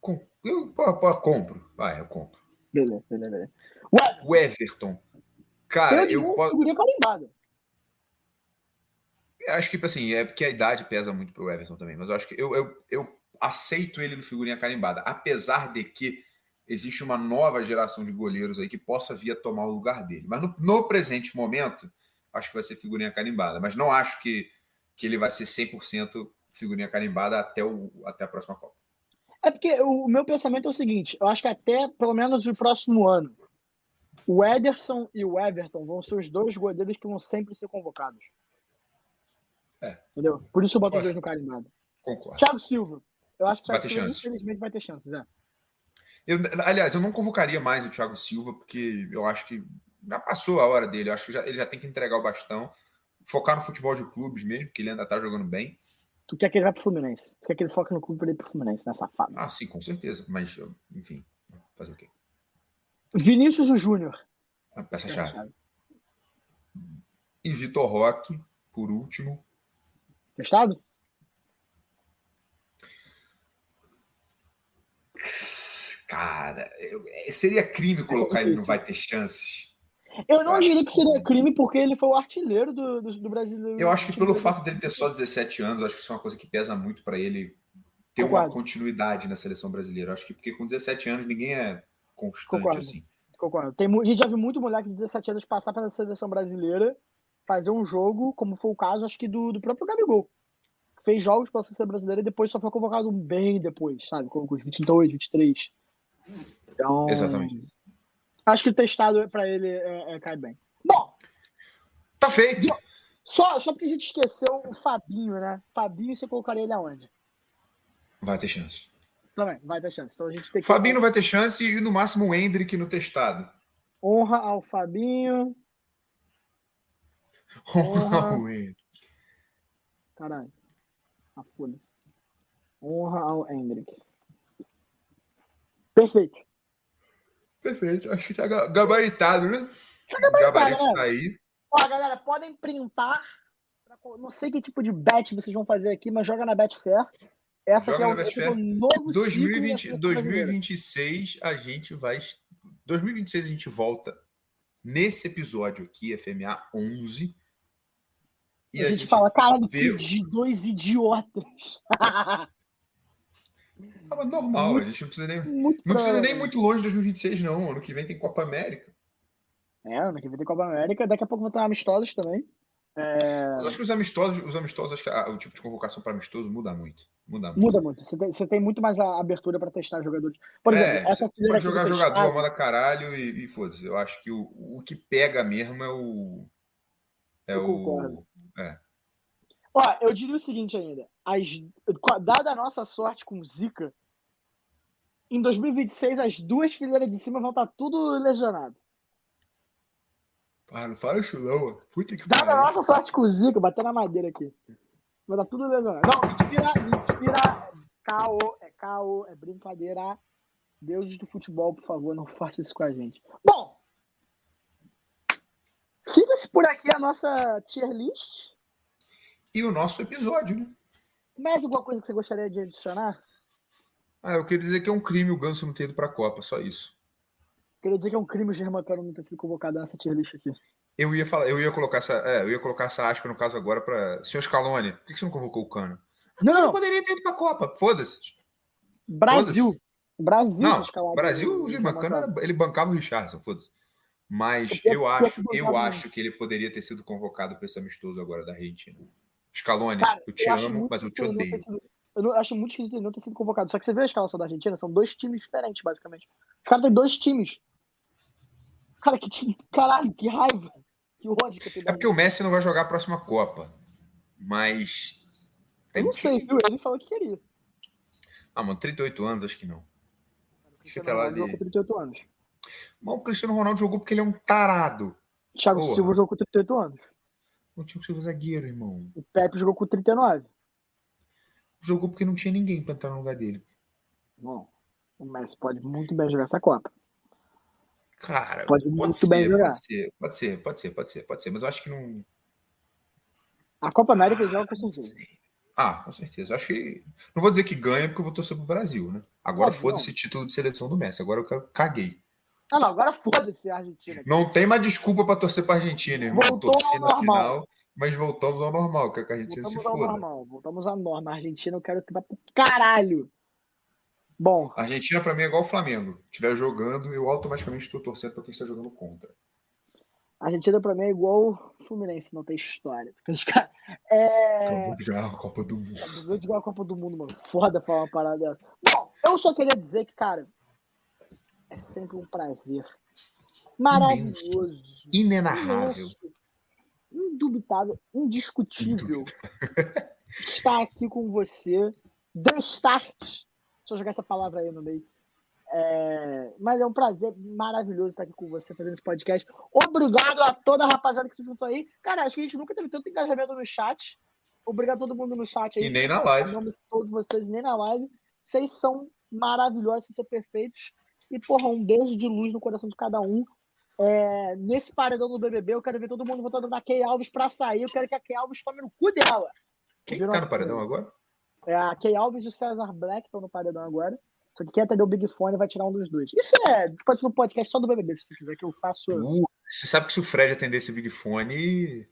Com- Eu, pô, compro, vai, eu compro. Beleza, beleza, beleza. O Everton, cara, eu, eu, posso. Acho que assim, é porque a idade pesa muito pro Everton também, mas eu acho que eu, eu, eu aceito ele no figurinha carimbada, apesar de que existe uma nova geração de goleiros aí que possa vir a tomar o lugar dele. Mas no, no presente momento, acho que vai ser figurinha carimbada, mas não acho que, que ele vai ser 100% figurinha carimbada até, o, até a próxima Copa. É porque o meu pensamento é o seguinte: eu acho que até pelo menos o próximo ano, o Ederson e o Everton vão ser os dois goleiros que vão sempre ser convocados. É. Entendeu? Por isso eu boto dois no carimbado. Concordo. Thiago Silva. Eu acho que o Vai Thiago ter Silva, chance. infelizmente, vai ter chances. É. Eu, aliás, eu não convocaria mais o Thiago Silva, porque eu acho que já passou a hora dele. Eu acho que já- ele já tem que entregar o bastão, focar no futebol de clubes mesmo, que ele ainda tá jogando bem. Tu quer que ele vá pro Fluminense? Tu quer que ele foque no clube pra ele ir pro Fluminense, né, safado? Ah, sim, com certeza. Mas, enfim, fazer o quê? Vinícius Júnior. A peça-chave. E Vitor Roque, por último. Testado? Cara, eu- é, seria crime colocar ele no Vai Ter Chances. Eu não Eu diria que- seria crime porque ele foi o artilheiro do, do, do brasileiro. Eu acho que pelo fato dele ter só 17 anos, acho que isso é uma coisa que pesa muito para ele ter uma Concordo. continuidade na seleção brasileira. Eu acho que porque com 17 anos ninguém é constante Concordo. assim. Concordo. Tem, a gente já viu muito moleque de 17 anos passar pela seleção brasileira, fazer um jogo, como foi o caso, acho que do, do próprio Gabigol. Fez jogos pela seleção brasileira e depois só foi convocado bem depois, sabe? Com os 22, 23. Então. Exatamente. Acho que o testado pra ele é, é, cai bem. Bom, Tá feito. só, só porque a gente esqueceu o Fabinho, né? Fabinho, você colocaria ele aonde? Vai ter chance. Também, vai ter chance. Então a gente tem que. Fabinho não vai ter chance e no máximo o Hendrick no testado. Honra ao Fabinho. Porra. [laughs] O Hendrick. Caralho. Ah, foda-se. Honra ao Hendrick. Perfeito. Perfeito. Acho que tá ga- gabaritado, né? Tá gabaritado, Gabarito né? tá aí. Ó, galera, podem printar. Não sei que tipo de bet vocês vão fazer aqui, mas joga na Betfair. Essa Joga aqui é o, novo 2020, ciclo da seleção brasileira. 2026 a gente vai. 2026 a gente volta nesse episódio aqui, FMA 11. E a gente, fala, caralho, vê- de dois idiotas. [laughs] Ah, mas normal, a gente não precisa nem. muito Não precisa nem muito longe de 2026, não. Ano que vem tem Copa América. É, ano que vem tem Copa América. Daqui a pouco vão ter amistosos também. É, acho que os amistosos, os amistosos, acho que a- o tipo de convocação para amistoso muda muito. Muda muito. muda muito. Você tem, você tem muito mais a abertura para testar jogadores. Por É, exemplo, essa você pode jogar do jogador, Estado- moda caralho e, e foda-se. Eu acho que o, o que pega mesmo é o. É Eu o. concordo. É. Ó, eu diria o seguinte ainda. As, dada a nossa sorte com o Zika, em 2026 as duas fileiras de cima vão estar tudo lesionado. Ah, não fala isso não. Puta que Dada a nossa sorte com o Zika, bater na madeira aqui. Vai estar tudo lesionado. Não, mentira, mentira. Caô, é caô, é brincadeira. Deuses do futebol, por favor, não faça isso com a gente. Bom, fica-se por aqui a nossa tier list. E o nosso episódio, né? Mais alguma coisa que você gostaria de adicionar? Ah, eu queria dizer que é um crime o Ganso não ter ido pra Copa, só isso. Queria dizer que é um crime o Germancano não ter sido convocado nessa tier list aqui. Eu ia falar, eu ia colocar essa, é, eu ia colocar essa aspa no caso agora para senhor Scaloni. Por que você não convocou o Cano? Ele Não, poderia ter ido pra Copa, foda-se. Brasil. foda-se. Brasil. Não, Brasil, o era- ele bancava o Richardson, foda-se. Mas Eu eu acho, que eu acho que ele poderia ter sido convocado para esse amistoso agora da Argentina. Scaloni, Cara, eu te acho amo, mas eu te odeio. sido- Eu acho muito esquisito ele não ter sido convocado. Só que você vê a escalação da Argentina, são dois times diferentes, basicamente. Os caras têm dois times. Cara, que time. Caralho, que raiva. Que ódio que eu tenho. É porque o Messi não vai jogar a próxima Copa. Mas. Eu não sei, viu? Ele falou que queria. Ah, mano, 38 anos, acho que não. Acho que até lá Ronaldo jogou de. com 38 anos. Mas o Cristiano Ronaldo jogou porque ele é um tarado. Thiago Porra. Silva jogou com 38 anos. Não tinha que ser zagueiro, irmão. O Pepe jogou com 39. Jogou porque não tinha ninguém pra entrar no lugar dele. Bom, o Messi pode muito bem jogar essa Copa. Cara, Pode muito bem jogar. Pode ser, pode ser, pode ser, pode ser, pode ser. Mas eu acho que não. A Copa América ele joga com Não certeza. Ah, com certeza. Acho que. Não vou dizer que ganha, porque eu vou torcer pro Brasil, né? Agora foda-se título de seleção do Messi. Agora eu quero- caguei. Ah, não, agora foda-se a Argentina. Não tem mais desculpa pra torcer pra Argentina, irmão. Voltou Torci ao na final, mas voltamos ao normal. Que a Argentina Voltamos se ao foda. normal, voltamos à norma. A Argentina eu quero que vá pro caralho. Bom, A Argentina, pra mim, é igual o Flamengo. Estiver jogando, eu automaticamente estou torcendo pra quem está jogando contra. a Argentina pra mim é igual o Fluminense, não tem história. Os caras. É. Acabou de ganhar a Copa do Mundo. Acabou de ganhar a Copa do Mundo, mano. Foda falar uma parada dessa. Bom, eu só queria dizer que, cara, é sempre um prazer. Maravilhoso. Inenarrável. imenso, Indubitável, indiscutível. estar aqui com você. The Start. Deixa eu jogar essa palavra aí no meio. É, mas é um prazer maravilhoso estar aqui com você fazendo esse podcast. Obrigado a toda a rapaziada que se juntou aí. Cara, acho que a gente nunca teve tanto engajamento no chat. Obrigado a todo mundo no chat aí. E nem na live. Todos vocês, nem na live. Vocês são maravilhosos, vocês são perfeitos. E, porra, um beijo de luz no coração de cada um. É, nesse paredão do BBB, eu quero ver todo mundo votando na Key Alves pra sair. Eu quero que a Key Alves tome no cu dela. Quem Virou tá no paredão agora? É a Key Alves e o César Black estão no paredão agora. Só que quem atender o Big Fone vai tirar um dos dois. Isso é, pode ser um podcast só do BBB, se você quiser, que eu faço. Uh, você sabe que se o Fred atender esse Big Fone.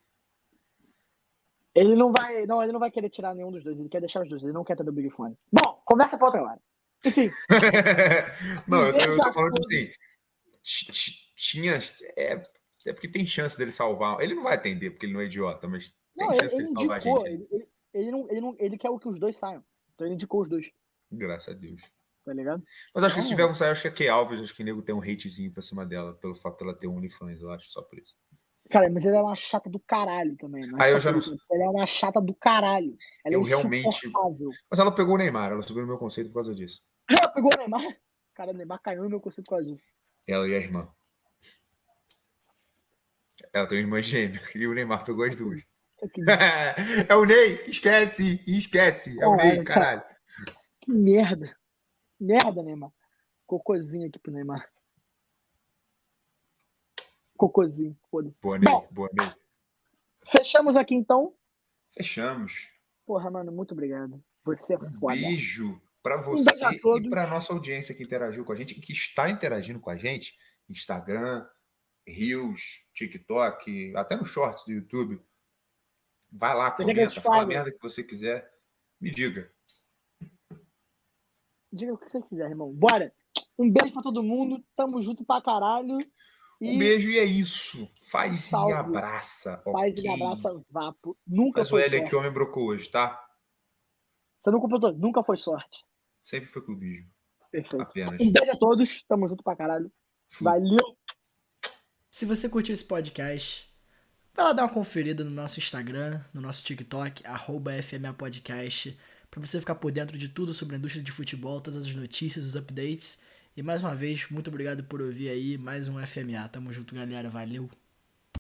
Ele não vai, não, ele não vai querer tirar nenhum dos dois, ele quer deixar os dois, ele não quer atender o Big Fone. Bom, conversa pra outra hora. [laughs] Não, eu tô, eu tô falando assim. ti- ti- Tinha. É, é porque tem chance dele salvar. Ele não vai atender, porque ele não é idiota, mas tem não, ele, chance ele dele salvar a indicou, gente. aí. ele, ele, ele não, ele, não, ele quer o que os dois saiam. Então ele indicou os dois, Graças a Deus. tá ligado? Mas acho que se tiver um sair, acho que a Key Alves, acho que o nego tem um hatezinho pra cima dela, pelo fato dela ter um OnlyFans, eu acho, só por isso. Cara, mas ela é uma chata do caralho também. é Ah, eu já não [laughs] Ela é uma chata do caralho. Ela Eu é realmente-. Mas ela pegou o Neymar, ela subiu no meu conceito por causa disso. Ela pegou o Neymar. Cara, o Neymar caiu no meu conceito causa disso. Ela e a irmã. Ela tem uma irmã gêmea [laughs] e o Neymar pegou as duas. [laughs] É o Ney, esquece, esquece. É o Ney, Caralho, cara. caralho. que merda. Merda, Neymar. Cocôzinho aqui pro Neymar. Cocôzinho, foda-se. Boa, Bom. Ney, boa, Ney. Fechamos aqui então. Fechamos. Porra, mano, muito obrigado. Você é foda. beijo para você a e para nossa audiência que interagiu com a gente, que está interagindo com a gente, Instagram, Reels, TikTok, até no Shorts do YouTube. Vai lá, Você que comenta, fala a merda que você quiser. Me diga. Diga o que você quiser, irmão. Bora. Um beijo pra todo mundo. Tamo junto pra caralho. Um beijo e é isso. Faz Salve. e abraça. paz ok? e abraça, vapo. Nunca Faz o foi L sorte. aqui, o homem brocou hoje, tá? Você não completou. Nunca foi sorte. Sempre foi clubismo. Perfeito. Apenas. Um beijo a todos. Tamo junto pra caralho. Fui. Valeu. Se você curtiu esse podcast, vai lá dar uma conferida no nosso Instagram, no nosso TikTok, arroba FMA Podcast, pra você ficar por dentro de tudo sobre a indústria de futebol, todas as notícias, os updates. E mais uma vez, muito obrigado por ouvir aí mais um FMA. Tamo junto, galera. Valeu!